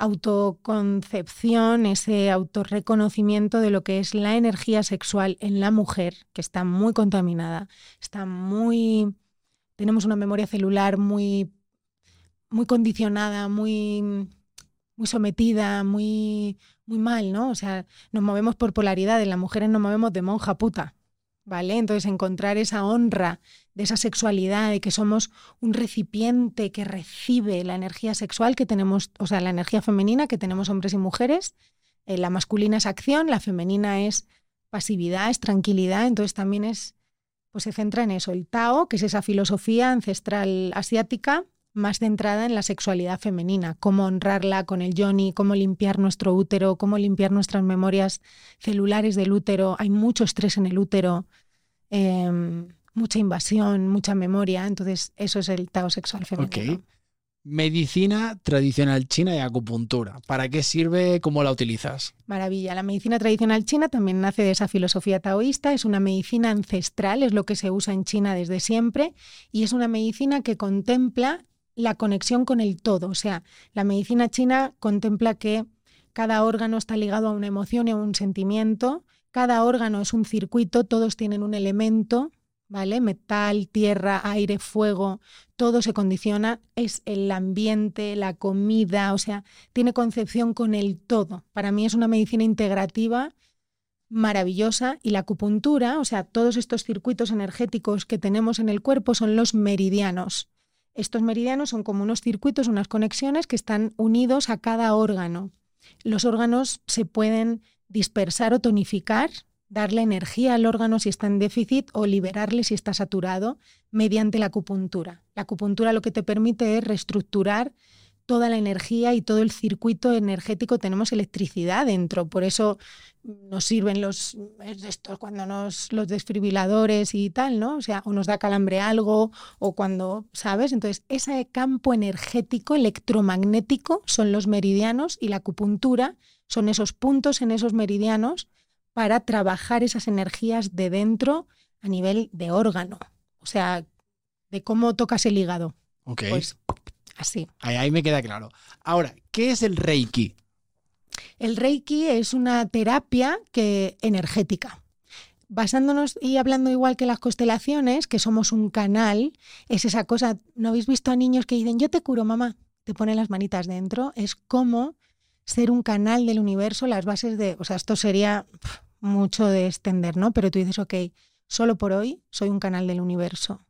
autoconcepción, ese autorreconocimiento de lo que es la energía sexual en la mujer, que está muy contaminada, está muy... Tenemos una memoria celular muy, muy condicionada, muy, muy sometida, muy, muy mal, ¿no? O sea, nos movemos por polaridades, las mujeres nos movemos de monja puta. ¿vale? Entonces encontrar esa honra de esa sexualidad, de que somos un recipiente que recibe la energía sexual que tenemos, o sea, la energía femenina que tenemos hombres y mujeres. Eh, la masculina es acción, la femenina es pasividad, es tranquilidad, entonces también es, pues se centra en eso, el Tao, que es esa filosofía ancestral asiática más centrada en la sexualidad femenina, cómo honrarla con el yoni, cómo limpiar nuestro útero, cómo limpiar nuestras memorias celulares del útero. Hay mucho estrés en el útero, em, mucha invasión, mucha memoria. Entonces, eso es el Tao sexual femenino. Ok. Medicina tradicional china y acupuntura. ¿Para qué sirve? ¿Cómo la utilizas? Maravilla. La medicina tradicional china también nace de esa filosofía taoísta. Es una medicina ancestral, es lo que se usa en China desde siempre. Y es una medicina que contempla la conexión con el todo. O sea, la medicina china contempla que cada órgano está ligado a una emoción y a un sentimiento, cada órgano es un circuito, todos tienen un elemento, ¿vale? Metal, tierra, aire, fuego, todo se condiciona, es el ambiente, la comida, o sea, tiene concepción con el todo. Para mí es una medicina integrativa maravillosa y la acupuntura, o sea, todos estos circuitos energéticos que tenemos en el cuerpo son los meridianos. Estos meridianos son como unos circuitos, unas conexiones que están unidos a cada órgano. Los órganos se pueden dispersar o tonificar, darle energía al órgano si está en déficit o liberarle si está saturado mediante la acupuntura. La acupuntura lo que te permite es reestructurar toda la energía y todo el circuito energético tenemos electricidad dentro. Por eso nos sirven los estos cuando nos los desfibriladores y tal, ¿no? O sea, o nos da calambre algo o cuando, ¿sabes? Entonces, ese campo energético electromagnético son los meridianos y la acupuntura son esos puntos en esos meridianos para trabajar esas energías de dentro a nivel de órgano. O sea, de cómo tocas el hígado. Ok. Pues así. Ahí, ahí me queda claro. Ahora, ¿qué es el Reiki? El Reiki es una terapia que, energética. Basándonos y hablando igual que las constelaciones, que somos un canal, es esa cosa, ¿no habéis visto a niños que dicen, yo te curo, mamá? Te ponen las manitas dentro. Es como ser un canal del universo, las bases de, o sea, esto sería mucho de extender, ¿no? Pero tú dices, ok, solo por hoy soy un canal del universo.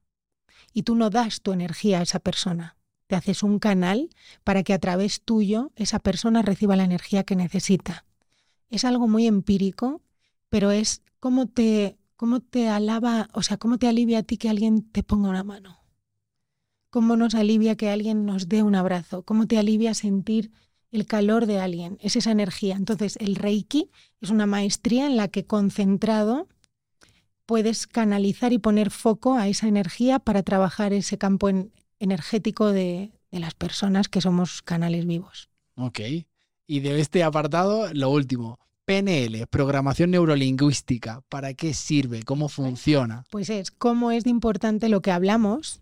Y tú no das tu energía a esa persona te haces un canal para que a través tuyo esa persona reciba la energía que necesita. Es algo muy empírico, pero es cómo te, cómo te alaba, o sea, cómo te alivia a ti que alguien te ponga una mano. Cómo nos alivia que alguien nos dé un abrazo, cómo te alivia sentir el calor de alguien, es esa energía. Entonces, el Reiki es una maestría en la que concentrado puedes canalizar y poner foco a esa energía para trabajar ese campo en, energético de, las personas que somos canales vivos. Ok. Y de este apartado, lo último, PNL, programación neurolingüística, ¿para qué sirve? ¿Cómo funciona? Pues es cómo es de importante lo que hablamos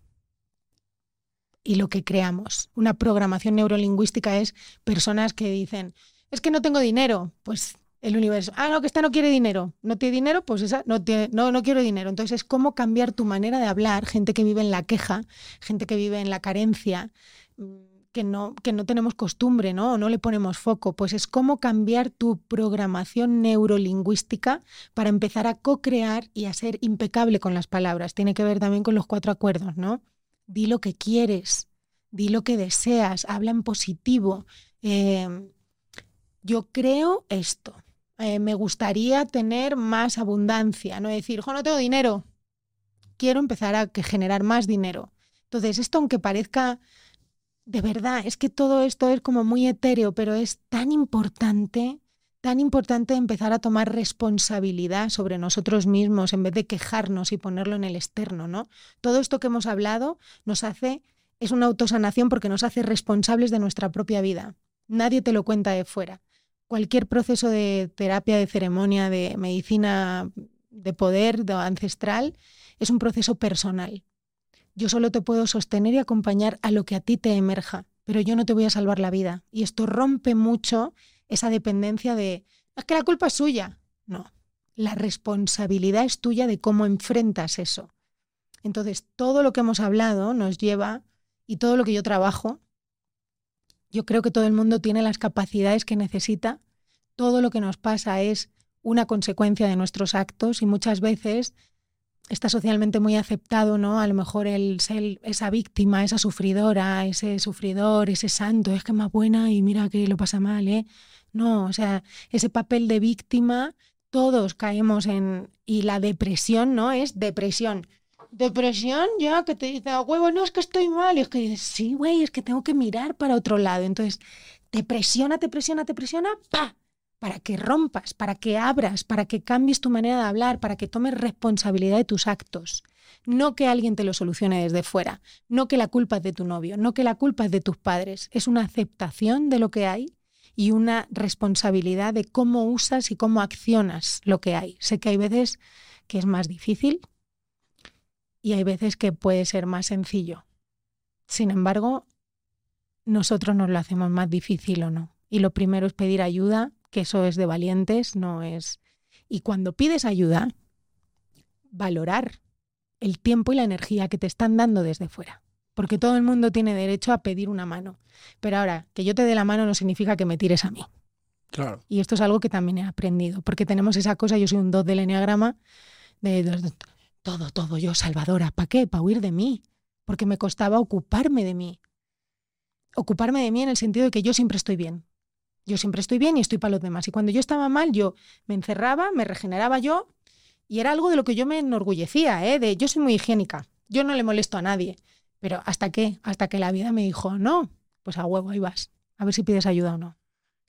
y lo que creamos. Una programación neurolingüística es personas que dicen, es que no tengo dinero, pues El universo. Ah, no, que esta no quiere dinero. No tiene dinero, pues esa no tiene, no, no quiero dinero. Entonces es cómo cambiar tu manera de hablar. Gente que vive en la queja, gente que vive en la carencia, mm, que no, que no tenemos costumbre, ¿no? O no le ponemos foco. Pues es cómo cambiar tu programación neurolingüística para empezar a co-crear y a ser impecable con las palabras. Tiene que ver también con los cuatro acuerdos, ¿no? Di lo que quieres, di lo que deseas, habla en positivo. Eh, yo creo esto eh, me gustaría tener más abundancia, no decir, no tengo dinero, quiero empezar a generar más dinero. Entonces, esto aunque parezca de verdad, es que todo esto es como muy etéreo, pero es tan importante, tan importante empezar a tomar responsabilidad sobre nosotros mismos en vez de quejarnos y ponerlo en el externo, ¿no? Todo esto que hemos hablado nos hace, es una autosanación porque nos hace responsables de nuestra propia vida. Nadie te lo cuenta de fuera cualquier proceso de terapia, de ceremonia, de medicina de poder, de ancestral, es un proceso personal. Yo solo te puedo sostener y acompañar a lo que a ti te emerja, pero yo no te voy a salvar la vida. Y esto rompe mucho esa dependencia de, es que la culpa es suya. No, la responsabilidad es tuya de cómo enfrentas eso. Entonces, todo lo que hemos hablado nos lleva, y todo lo que yo trabajo, yo creo que todo el mundo tiene las capacidades que necesita. Todo lo que nos pasa es una consecuencia de nuestros actos y muchas veces está socialmente muy aceptado, ¿no? A lo mejor el ser esa víctima, esa sufridora, ese sufridor, ese santo, es que es más buena y mira que lo pasa mal, ¿eh? No, o sea, ese papel de víctima, todos caemos en... Y la depresión, ¿no? Es depresión depresión ya que te dice, a huevo, no, es que estoy mal. Y es que dices, sí, güey, es que tengo que mirar para otro lado. Entonces, te presiona, te presiona, te presiona, ¡pa! Para que rompas, para que abras, para que cambies tu manera de hablar, para que tomes responsabilidad de tus actos. No que alguien te lo solucione desde fuera, no que la culpa es de tu novio, no que la culpa es de tus padres. Es una aceptación de lo que hay y una responsabilidad de cómo usas y cómo accionas lo que hay. Sé que hay veces que es más difícil, y hay veces que puede ser más sencillo. Sin embargo, nosotros nos lo hacemos más difícil o no. Y lo primero es pedir ayuda, que eso es de valientes, no es... Y cuando pides ayuda, valorar el tiempo y la energía que te están dando desde fuera. Porque todo el mundo tiene derecho a pedir una mano. Pero ahora, que yo te dé la mano no significa que me tires a mí. Claro. Y esto es algo que también he aprendido, porque tenemos esa cosa, yo soy un 2 del enneagrama, de, todo, todo yo, Salvadora. ¿Para qué? Para huir de mí. Porque me costaba ocuparme de mí. Ocuparme de mí en el sentido de que yo siempre estoy bien. Yo siempre estoy bien y estoy para los demás. Y cuando yo estaba mal, yo me encerraba, me regeneraba yo. Y era algo de lo que yo me enorgullecía, ¿eh? De yo soy muy higiénica. Yo no le molesto a nadie. Pero ¿hasta qué? Hasta que la vida me dijo, no, pues a huevo, ahí vas. A ver si pides ayuda o no.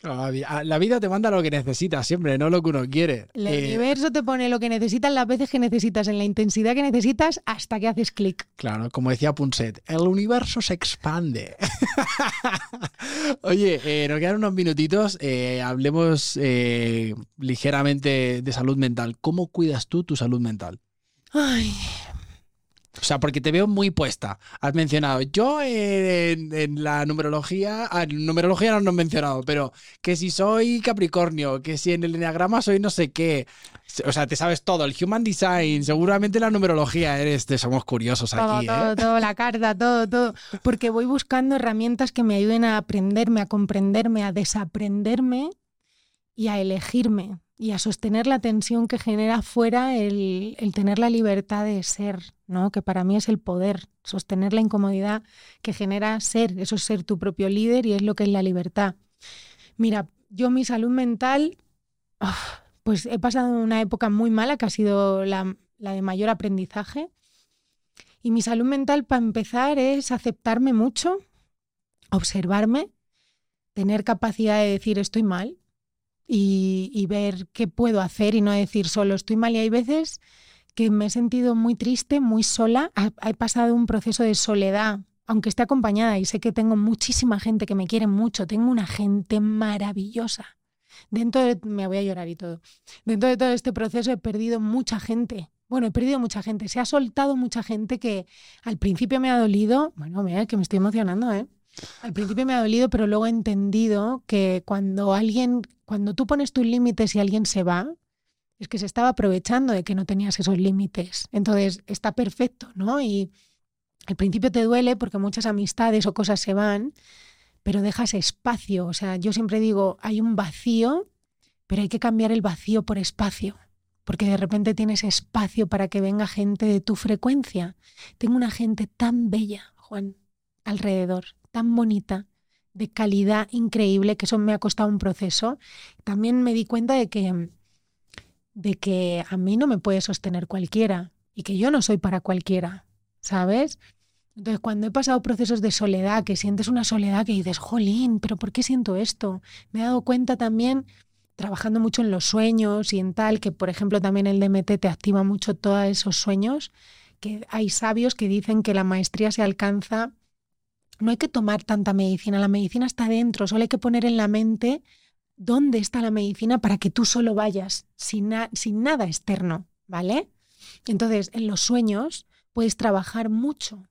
La vida te manda lo que necesitas siempre, no lo que uno quiere. El eh, universo te pone lo que necesitas las veces que necesitas, en la intensidad que necesitas, hasta que haces clic. Claro, como decía Punset, el universo se expande. Oye, eh, nos quedan unos minutitos, eh, hablemos ligeramente de salud mental. ¿Cómo cuidas tú tu salud mental? Ay, o sea, porque te veo muy puesta. Has mencionado, yo en, la numerología, ah, numerología no lo he mencionado, pero que si soy Capricornio, que si en el Enneagrama soy no sé qué. O sea, te sabes todo, el Human Design, seguramente la numerología eres, te somos curiosos aquí. Todo, ¿eh? todo, la carta, todo, todo. Porque voy buscando herramientas que me ayuden a aprenderme, a comprenderme, a desaprenderme y a elegirme y a sostener la tensión que genera fuera el, tener la libertad de ser, ¿no? Que para mí es el poder, sostener la incomodidad que genera ser, eso es ser tu propio líder y es lo que es la libertad. Mira, yo mi salud mental, pues he pasado una época muy mala que ha sido la, la de mayor aprendizaje. Y mi salud mental, para empezar, es aceptarme mucho, observarme, tener capacidad de decir estoy mal, y, ver qué puedo hacer y no decir solo estoy mal. Y hay veces que me he sentido muy triste, muy sola. He pasado un proceso de soledad, aunque esté acompañada y sé que tengo muchísima gente que me quiere mucho. Tengo una gente maravillosa. Dentro de, me voy a llorar y todo. Dentro de todo este proceso he perdido mucha gente. Bueno, he perdido mucha gente. Se ha soltado mucha gente que al principio me ha dolido. Bueno, mira, que me estoy emocionando, ¿eh? Al principio me ha dolido, pero luego he entendido que cuando alguien, cuando tú pones tus límites y alguien se va, es que se estaba aprovechando de que no tenías esos límites. Entonces está perfecto, ¿no? Y al principio te duele porque muchas amistades o cosas se van, pero dejas espacio. O sea, yo siempre digo, hay un vacío, pero hay que cambiar el vacío por espacio, porque de repente tienes espacio para que venga gente de tu frecuencia. Tengo una gente tan bella, Juan, alrededor, tan bonita, de calidad increíble, que eso me ha costado un proceso. También me di cuenta de que de que a mí no me puede sostener cualquiera y que yo no soy para cualquiera, ¿sabes? Entonces, cuando he pasado procesos de soledad, que sientes una soledad que dices, jolín, pero ¿por qué siento esto? Me he dado cuenta también, trabajando mucho en los sueños y en tal, que por ejemplo también el DMT te activa mucho todos esos sueños, que hay sabios que dicen que la maestría se alcanza, no hay que tomar tanta medicina, la medicina está dentro, solo hay que poner en la mente dónde está la medicina para que tú solo vayas sin, sin nada externo, ¿vale? Entonces, en los sueños puedes trabajar mucho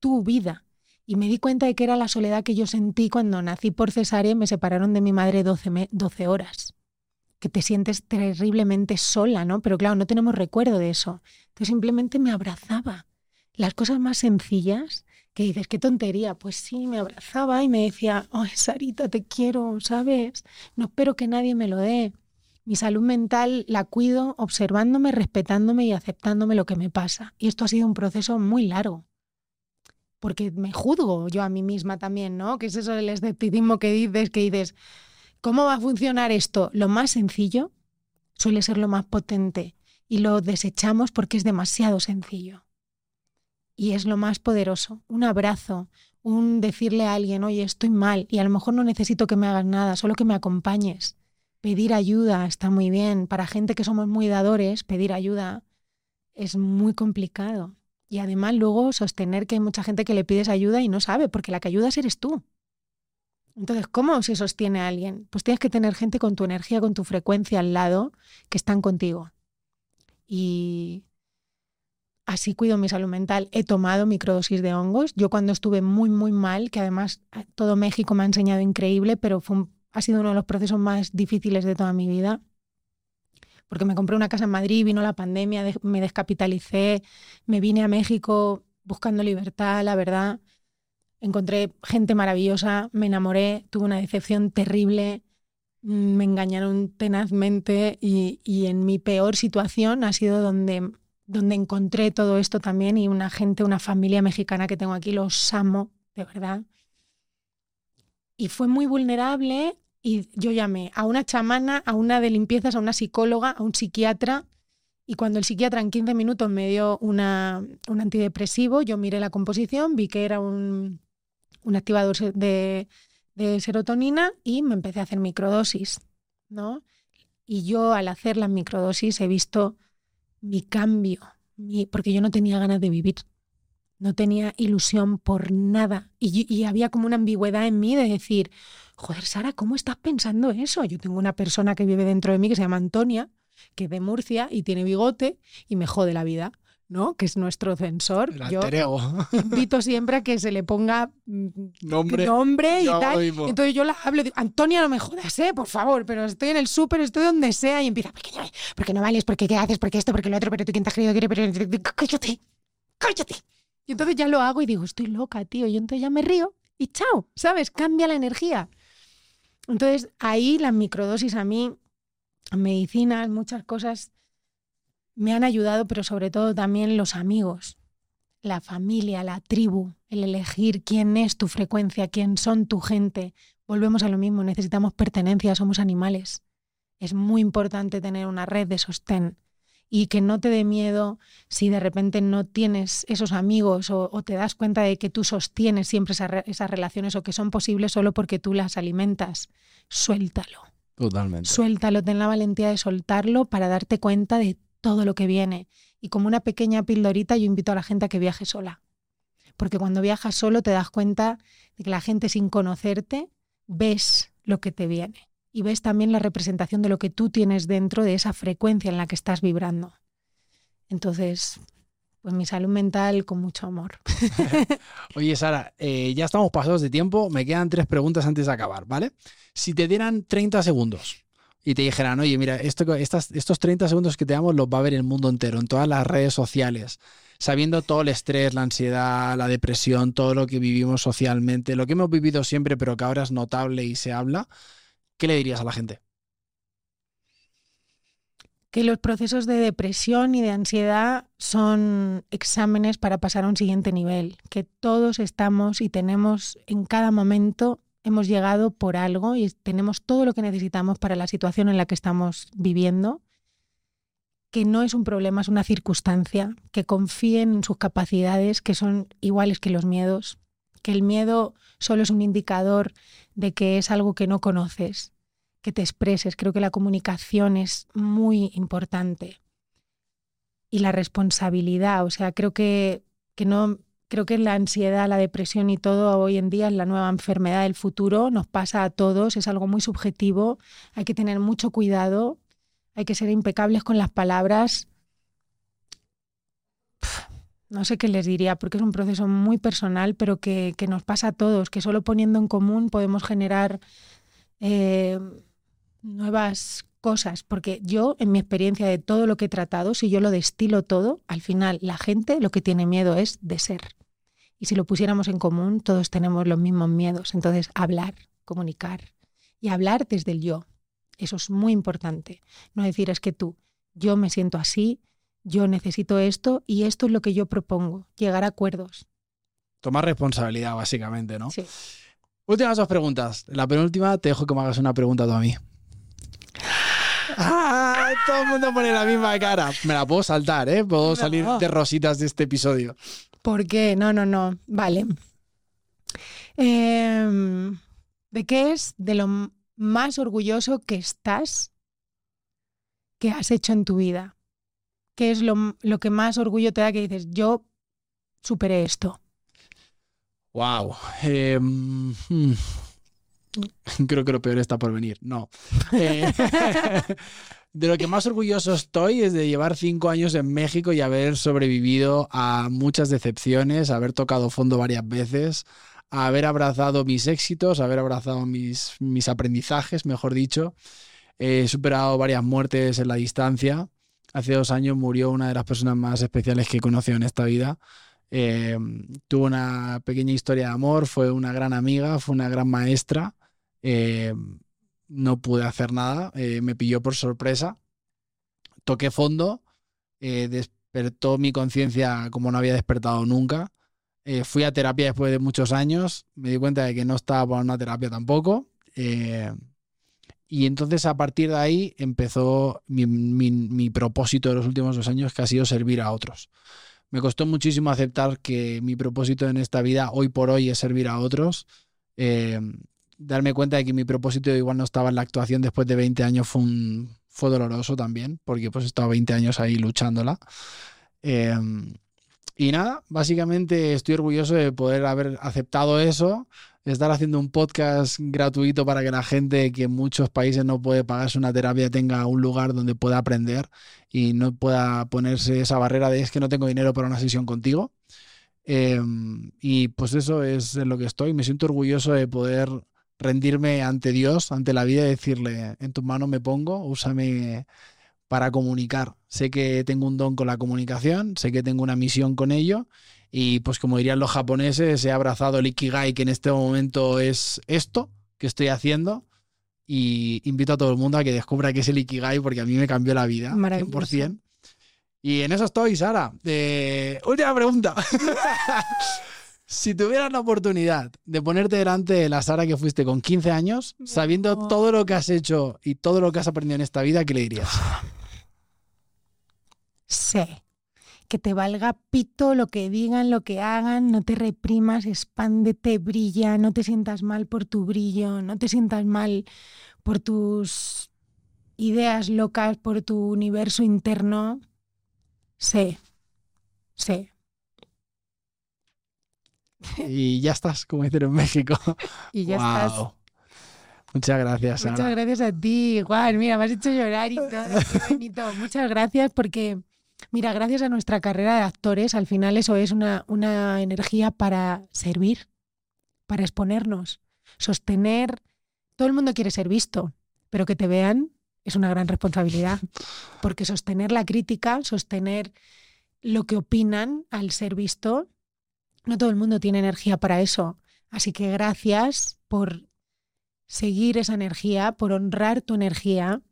tu vida. Y me di cuenta de que era la soledad que yo sentí cuando nací por cesárea y me separaron de mi madre 12, 12 horas. Que te sientes terriblemente sola, ¿no? Pero claro, no tenemos recuerdo de eso. Entonces simplemente me abrazaba. Las cosas más sencillas que dices, qué tontería. Pues sí, me abrazaba y me decía, ay, Sarita, te quiero, ¿sabes? No espero que nadie me lo dé. Mi salud mental la cuido observándome, respetándome y aceptándome lo que me pasa. Y esto ha sido un proceso muy largo. Porque me juzgo yo a mí misma también, ¿no? Que es eso del escepticismo que dices, que dices, ¿cómo va a funcionar esto? Lo más sencillo suele ser lo más potente y lo desechamos porque es demasiado sencillo y es lo más poderoso. Un abrazo, un decirle a alguien, oye, estoy mal y a lo mejor no necesito que me hagas nada, solo que me acompañes. Pedir ayuda está muy bien. Para gente que somos muy dadores, pedir ayuda es muy complicado. Y además luego sostener que hay mucha gente que le pides ayuda y no sabe, porque la que ayudas eres tú. Entonces, ¿cómo se sostiene a alguien? Pues tienes que tener gente con tu energía, con tu frecuencia al lado, que están contigo. Y así cuido mi salud mental. He tomado microdosis de hongos. Yo cuando estuve muy, muy mal, que además eh, todo México me ha enseñado increíble, pero ha sido uno de los procesos más difíciles de toda mi vida. Porque me compré una casa en Madrid, vino la pandemia, me descapitalicé, me vine a México buscando libertad, la verdad. Encontré gente maravillosa, me enamoré, tuve una decepción terrible, me engañaron tenazmente y, y en mi peor situación ha sido donde donde encontré todo esto también y una gente, una familia mexicana que tengo aquí, los amo, de verdad. Y fue muy vulnerable y yo llamé a una chamana, a una de limpiezas, a una psicóloga, a un psiquiatra. Y cuando el psiquiatra en 15 minutos me dio una, un antidepresivo, yo miré la composición, vi que era un, un activador de, de serotonina y me empecé a hacer microdosis. ¿no? Y yo al hacer las microdosis he visto mi cambio, porque yo no tenía ganas de vivir, no tenía ilusión por nada. Y, había como una ambigüedad en mí de decir, joder, Sara, ¿cómo estás pensando eso? Yo tengo una persona que vive dentro de mí que se llama Antonia, que es de Murcia y tiene bigote y me jode la vida. ¿No? que es nuestro censor. Yo invito siempre a que se le ponga mm, nombre, nombre y tal. Entonces yo la hablo digo, Antonia, no me jodas, ¿eh? por favor, pero estoy en el súper, estoy donde sea y empieza, ¿por qué no, vales? ¿Por qué qué haces? ¿Por qué esto? ¿Por qué lo otro? ¿Pero tú quién te has creído Pero cállate, cállate. Y entonces ya lo hago y digo, estoy loca, tío. Y entonces ya me río y chao, ¿sabes? Cambia la energía. Entonces ahí las microdosis a mí, medicinas, muchas cosas me han ayudado, pero sobre todo también los amigos, la familia, la tribu, el elegir quién es tu frecuencia, quién son tu gente. Volvemos a lo mismo, necesitamos pertenencia, somos animales. Es muy importante tener una red de sostén y que no te dé miedo si de repente no tienes esos amigos o, te das cuenta de que tú sostienes siempre esas relaciones o que son posibles solo porque tú las alimentas. Suéltalo. Totalmente. Suéltalo, ten la valentía de soltarlo para darte cuenta de todo lo que viene. Y como una pequeña pildorita, yo invito a la gente a que viaje sola. Porque cuando viajas solo te das cuenta de que la gente sin conocerte ves lo que te viene. Y ves también la representación de lo que tú tienes dentro de esa frecuencia en la que estás vibrando. Entonces, pues mi salud mental con mucho amor. Oye, Sara, eh, ya estamos pasados de tiempo. Me quedan tres preguntas antes de acabar, ¿vale? Si te dieran 30 segundos y te dijeran, oye, mira, esto, estos 30 segundos que te damos los va a ver el mundo entero, en todas las redes sociales, sabiendo todo el estrés, la ansiedad, la depresión, todo lo que vivimos socialmente, lo que hemos vivido siempre, pero que ahora es notable y se habla, ¿qué le dirías a la gente? que los procesos de depresión y de ansiedad son exámenes para pasar a un siguiente nivel, que todos estamos y tenemos en cada momento, hemos llegado por algo y tenemos todo lo que necesitamos para la situación en la que estamos viviendo, que no es un problema, es una circunstancia, que confíen en sus capacidades, que son iguales que los miedos, que el miedo solo es un indicador de que es algo que no conoces que te expreses. Creo que la comunicación es muy importante. Y la responsabilidad, o sea, creo que, que no, creo que la ansiedad, la depresión y todo hoy en día es la nueva enfermedad del futuro, nos pasa a todos, es algo muy subjetivo, hay que tener mucho cuidado, hay que ser impecables con las palabras. No sé qué les diría, porque es un proceso muy personal, pero que, que nos pasa a todos, que solo poniendo en común podemos generar eh, nuevas cosas, porque yo, en mi experiencia de todo lo que he tratado, si yo lo destilo todo, al final la gente lo que tiene miedo es de ser. Y si lo pusiéramos en común, todos tenemos los mismos miedos. Entonces, hablar, comunicar y hablar desde el yo. Eso es muy importante. No decir es que tú, yo me siento así, yo necesito esto y esto es lo que yo propongo, llegar a acuerdos. Tomar responsabilidad, básicamente, ¿no? Sí. Últimas dos preguntas. La penúltima, te dejo que me hagas una pregunta tú a mí. ¡Ah! Todo el mundo pone la misma cara. Me la puedo saltar, ¿eh? Puedo salir de rositas de este episodio. ¿Por qué? No, no, no. Vale. Em, ¿De qué es de lo más orgulloso que estás que has hecho en tu vida? ¿Qué es lo, lo que más orgullo te da que dices, yo superé esto? Wow. Creo que lo peor está por venir. No. Eh, de lo que más orgulloso estoy es de llevar cinco años en México y haber sobrevivido a muchas decepciones, haber tocado fondo varias veces, haber abrazado mis éxitos, haber abrazado mis, mis aprendizajes, mejor dicho. He superado varias muertes en la distancia. Hace dos años murió una de las personas más especiales que he conocido en esta vida. Eh, tuvo una pequeña historia de amor, fue una gran amiga, fue una gran maestra eh, no pude hacer nada, eh, me pilló por sorpresa. Toqué fondo, eh, despertó mi conciencia como no había despertado nunca. fui a terapia después de muchos años, me di cuenta de que no estaba para una terapia tampoco. y entonces a partir de ahí empezó mi, mi, propósito de los últimos dos años, que ha sido servir a otros. Me costó muchísimo aceptar que mi propósito en esta vida, hoy por hoy, es servir a otros darme cuenta de que mi propósito igual no estaba en la actuación después de 20 años fue, un, fue doloroso también, porque pues he estado 20 años ahí luchándola. Em, y nada, básicamente estoy orgulloso de poder haber aceptado eso, estar haciendo un podcast gratuito para que la gente que en muchos países no puede pagarse una terapia tenga un lugar donde pueda aprender y no pueda ponerse esa barrera de es que no tengo dinero para una sesión contigo. Em, y pues eso es en lo que estoy. Me siento orgulloso de poder rendirme ante Dios, ante la vida y decirle, en tus manos me pongo, úsame para comunicar. Sé que tengo un don con la comunicación, sé que tengo una misión con ello y pues como dirían los japoneses, he abrazado el Ikigai que en este momento es esto que estoy haciendo y invito a todo el mundo a que descubra qué es el Ikigai porque a mí me cambió la vida, 100%. Y en eso estoy, Sara. Eh, última pregunta. Si tuvieras la oportunidad de ponerte delante de la Sara que fuiste con 15 años, sabiendo todo lo que has hecho y todo lo que has aprendido en esta vida, ¿qué le dirías? Sé que te valga pito lo que digan, lo que hagan, no te reprimas, expándete, brilla, no te sientas mal por tu brillo, no te sientas mal por tus ideas locas, por tu universo interno. Sé, sé, y ya estás, como dicen en México. Y ya estás. Muchas gracias, Muchas gracias a ti, Juan. Mira, me has hecho llorar y todo. Qué bonito. Muchas gracias porque Mira, gracias a nuestra carrera de actores, al final eso es una, una energía para servir, para exponernos, sostener. Todo el mundo quiere ser visto, pero que te vean es una gran responsabilidad, porque sostener la crítica, sostener lo que opinan al ser visto, no todo el mundo tiene energía para eso. Así que gracias por seguir esa energía, por honrar tu energía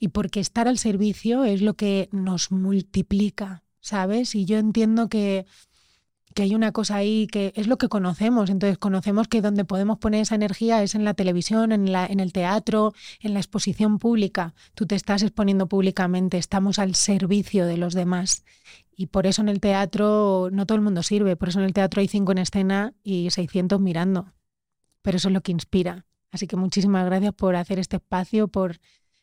y porque estar al servicio es lo que nos multiplica, ¿sabes? Y yo entiendo que, que hay una cosa ahí que es lo que conocemos, entonces conocemos que donde podemos poner esa energía es en la televisión, en, la, en el teatro, en la exposición pública. Tú te estás exponiendo públicamente, estamos al servicio de los demás. Y por eso en el teatro no todo el mundo sirve, por eso en el teatro hay cinco en escena y 600 mirando. Pero eso es lo que inspira. Así que muchísimas gracias por hacer este espacio, por,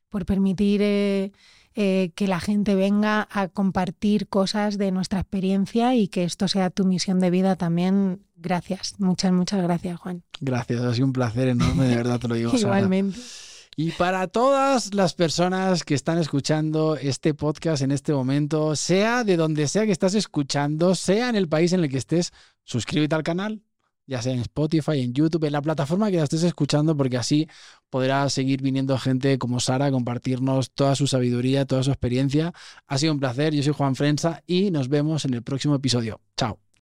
por permitir eh, eh, que la gente venga a compartir cosas de nuestra experiencia y que esto sea tu misión de vida también. Gracias, muchas, muchas gracias, Juan. Gracias, ha sido un placer enorme, de verdad te lo digo. Igualmente. Y para todas las personas que están escuchando este podcast en este momento, sea de donde sea que estás escuchando, sea en el país en el que estés, suscríbete al canal, ya sea en Spotify, en YouTube, en la plataforma que la estés escuchando, porque así podrá seguir viniendo gente como Sara a compartirnos toda su sabiduría, toda su experiencia. Ha sido un placer, yo soy Juan Frensa y nos vemos en el próximo episodio. Chao.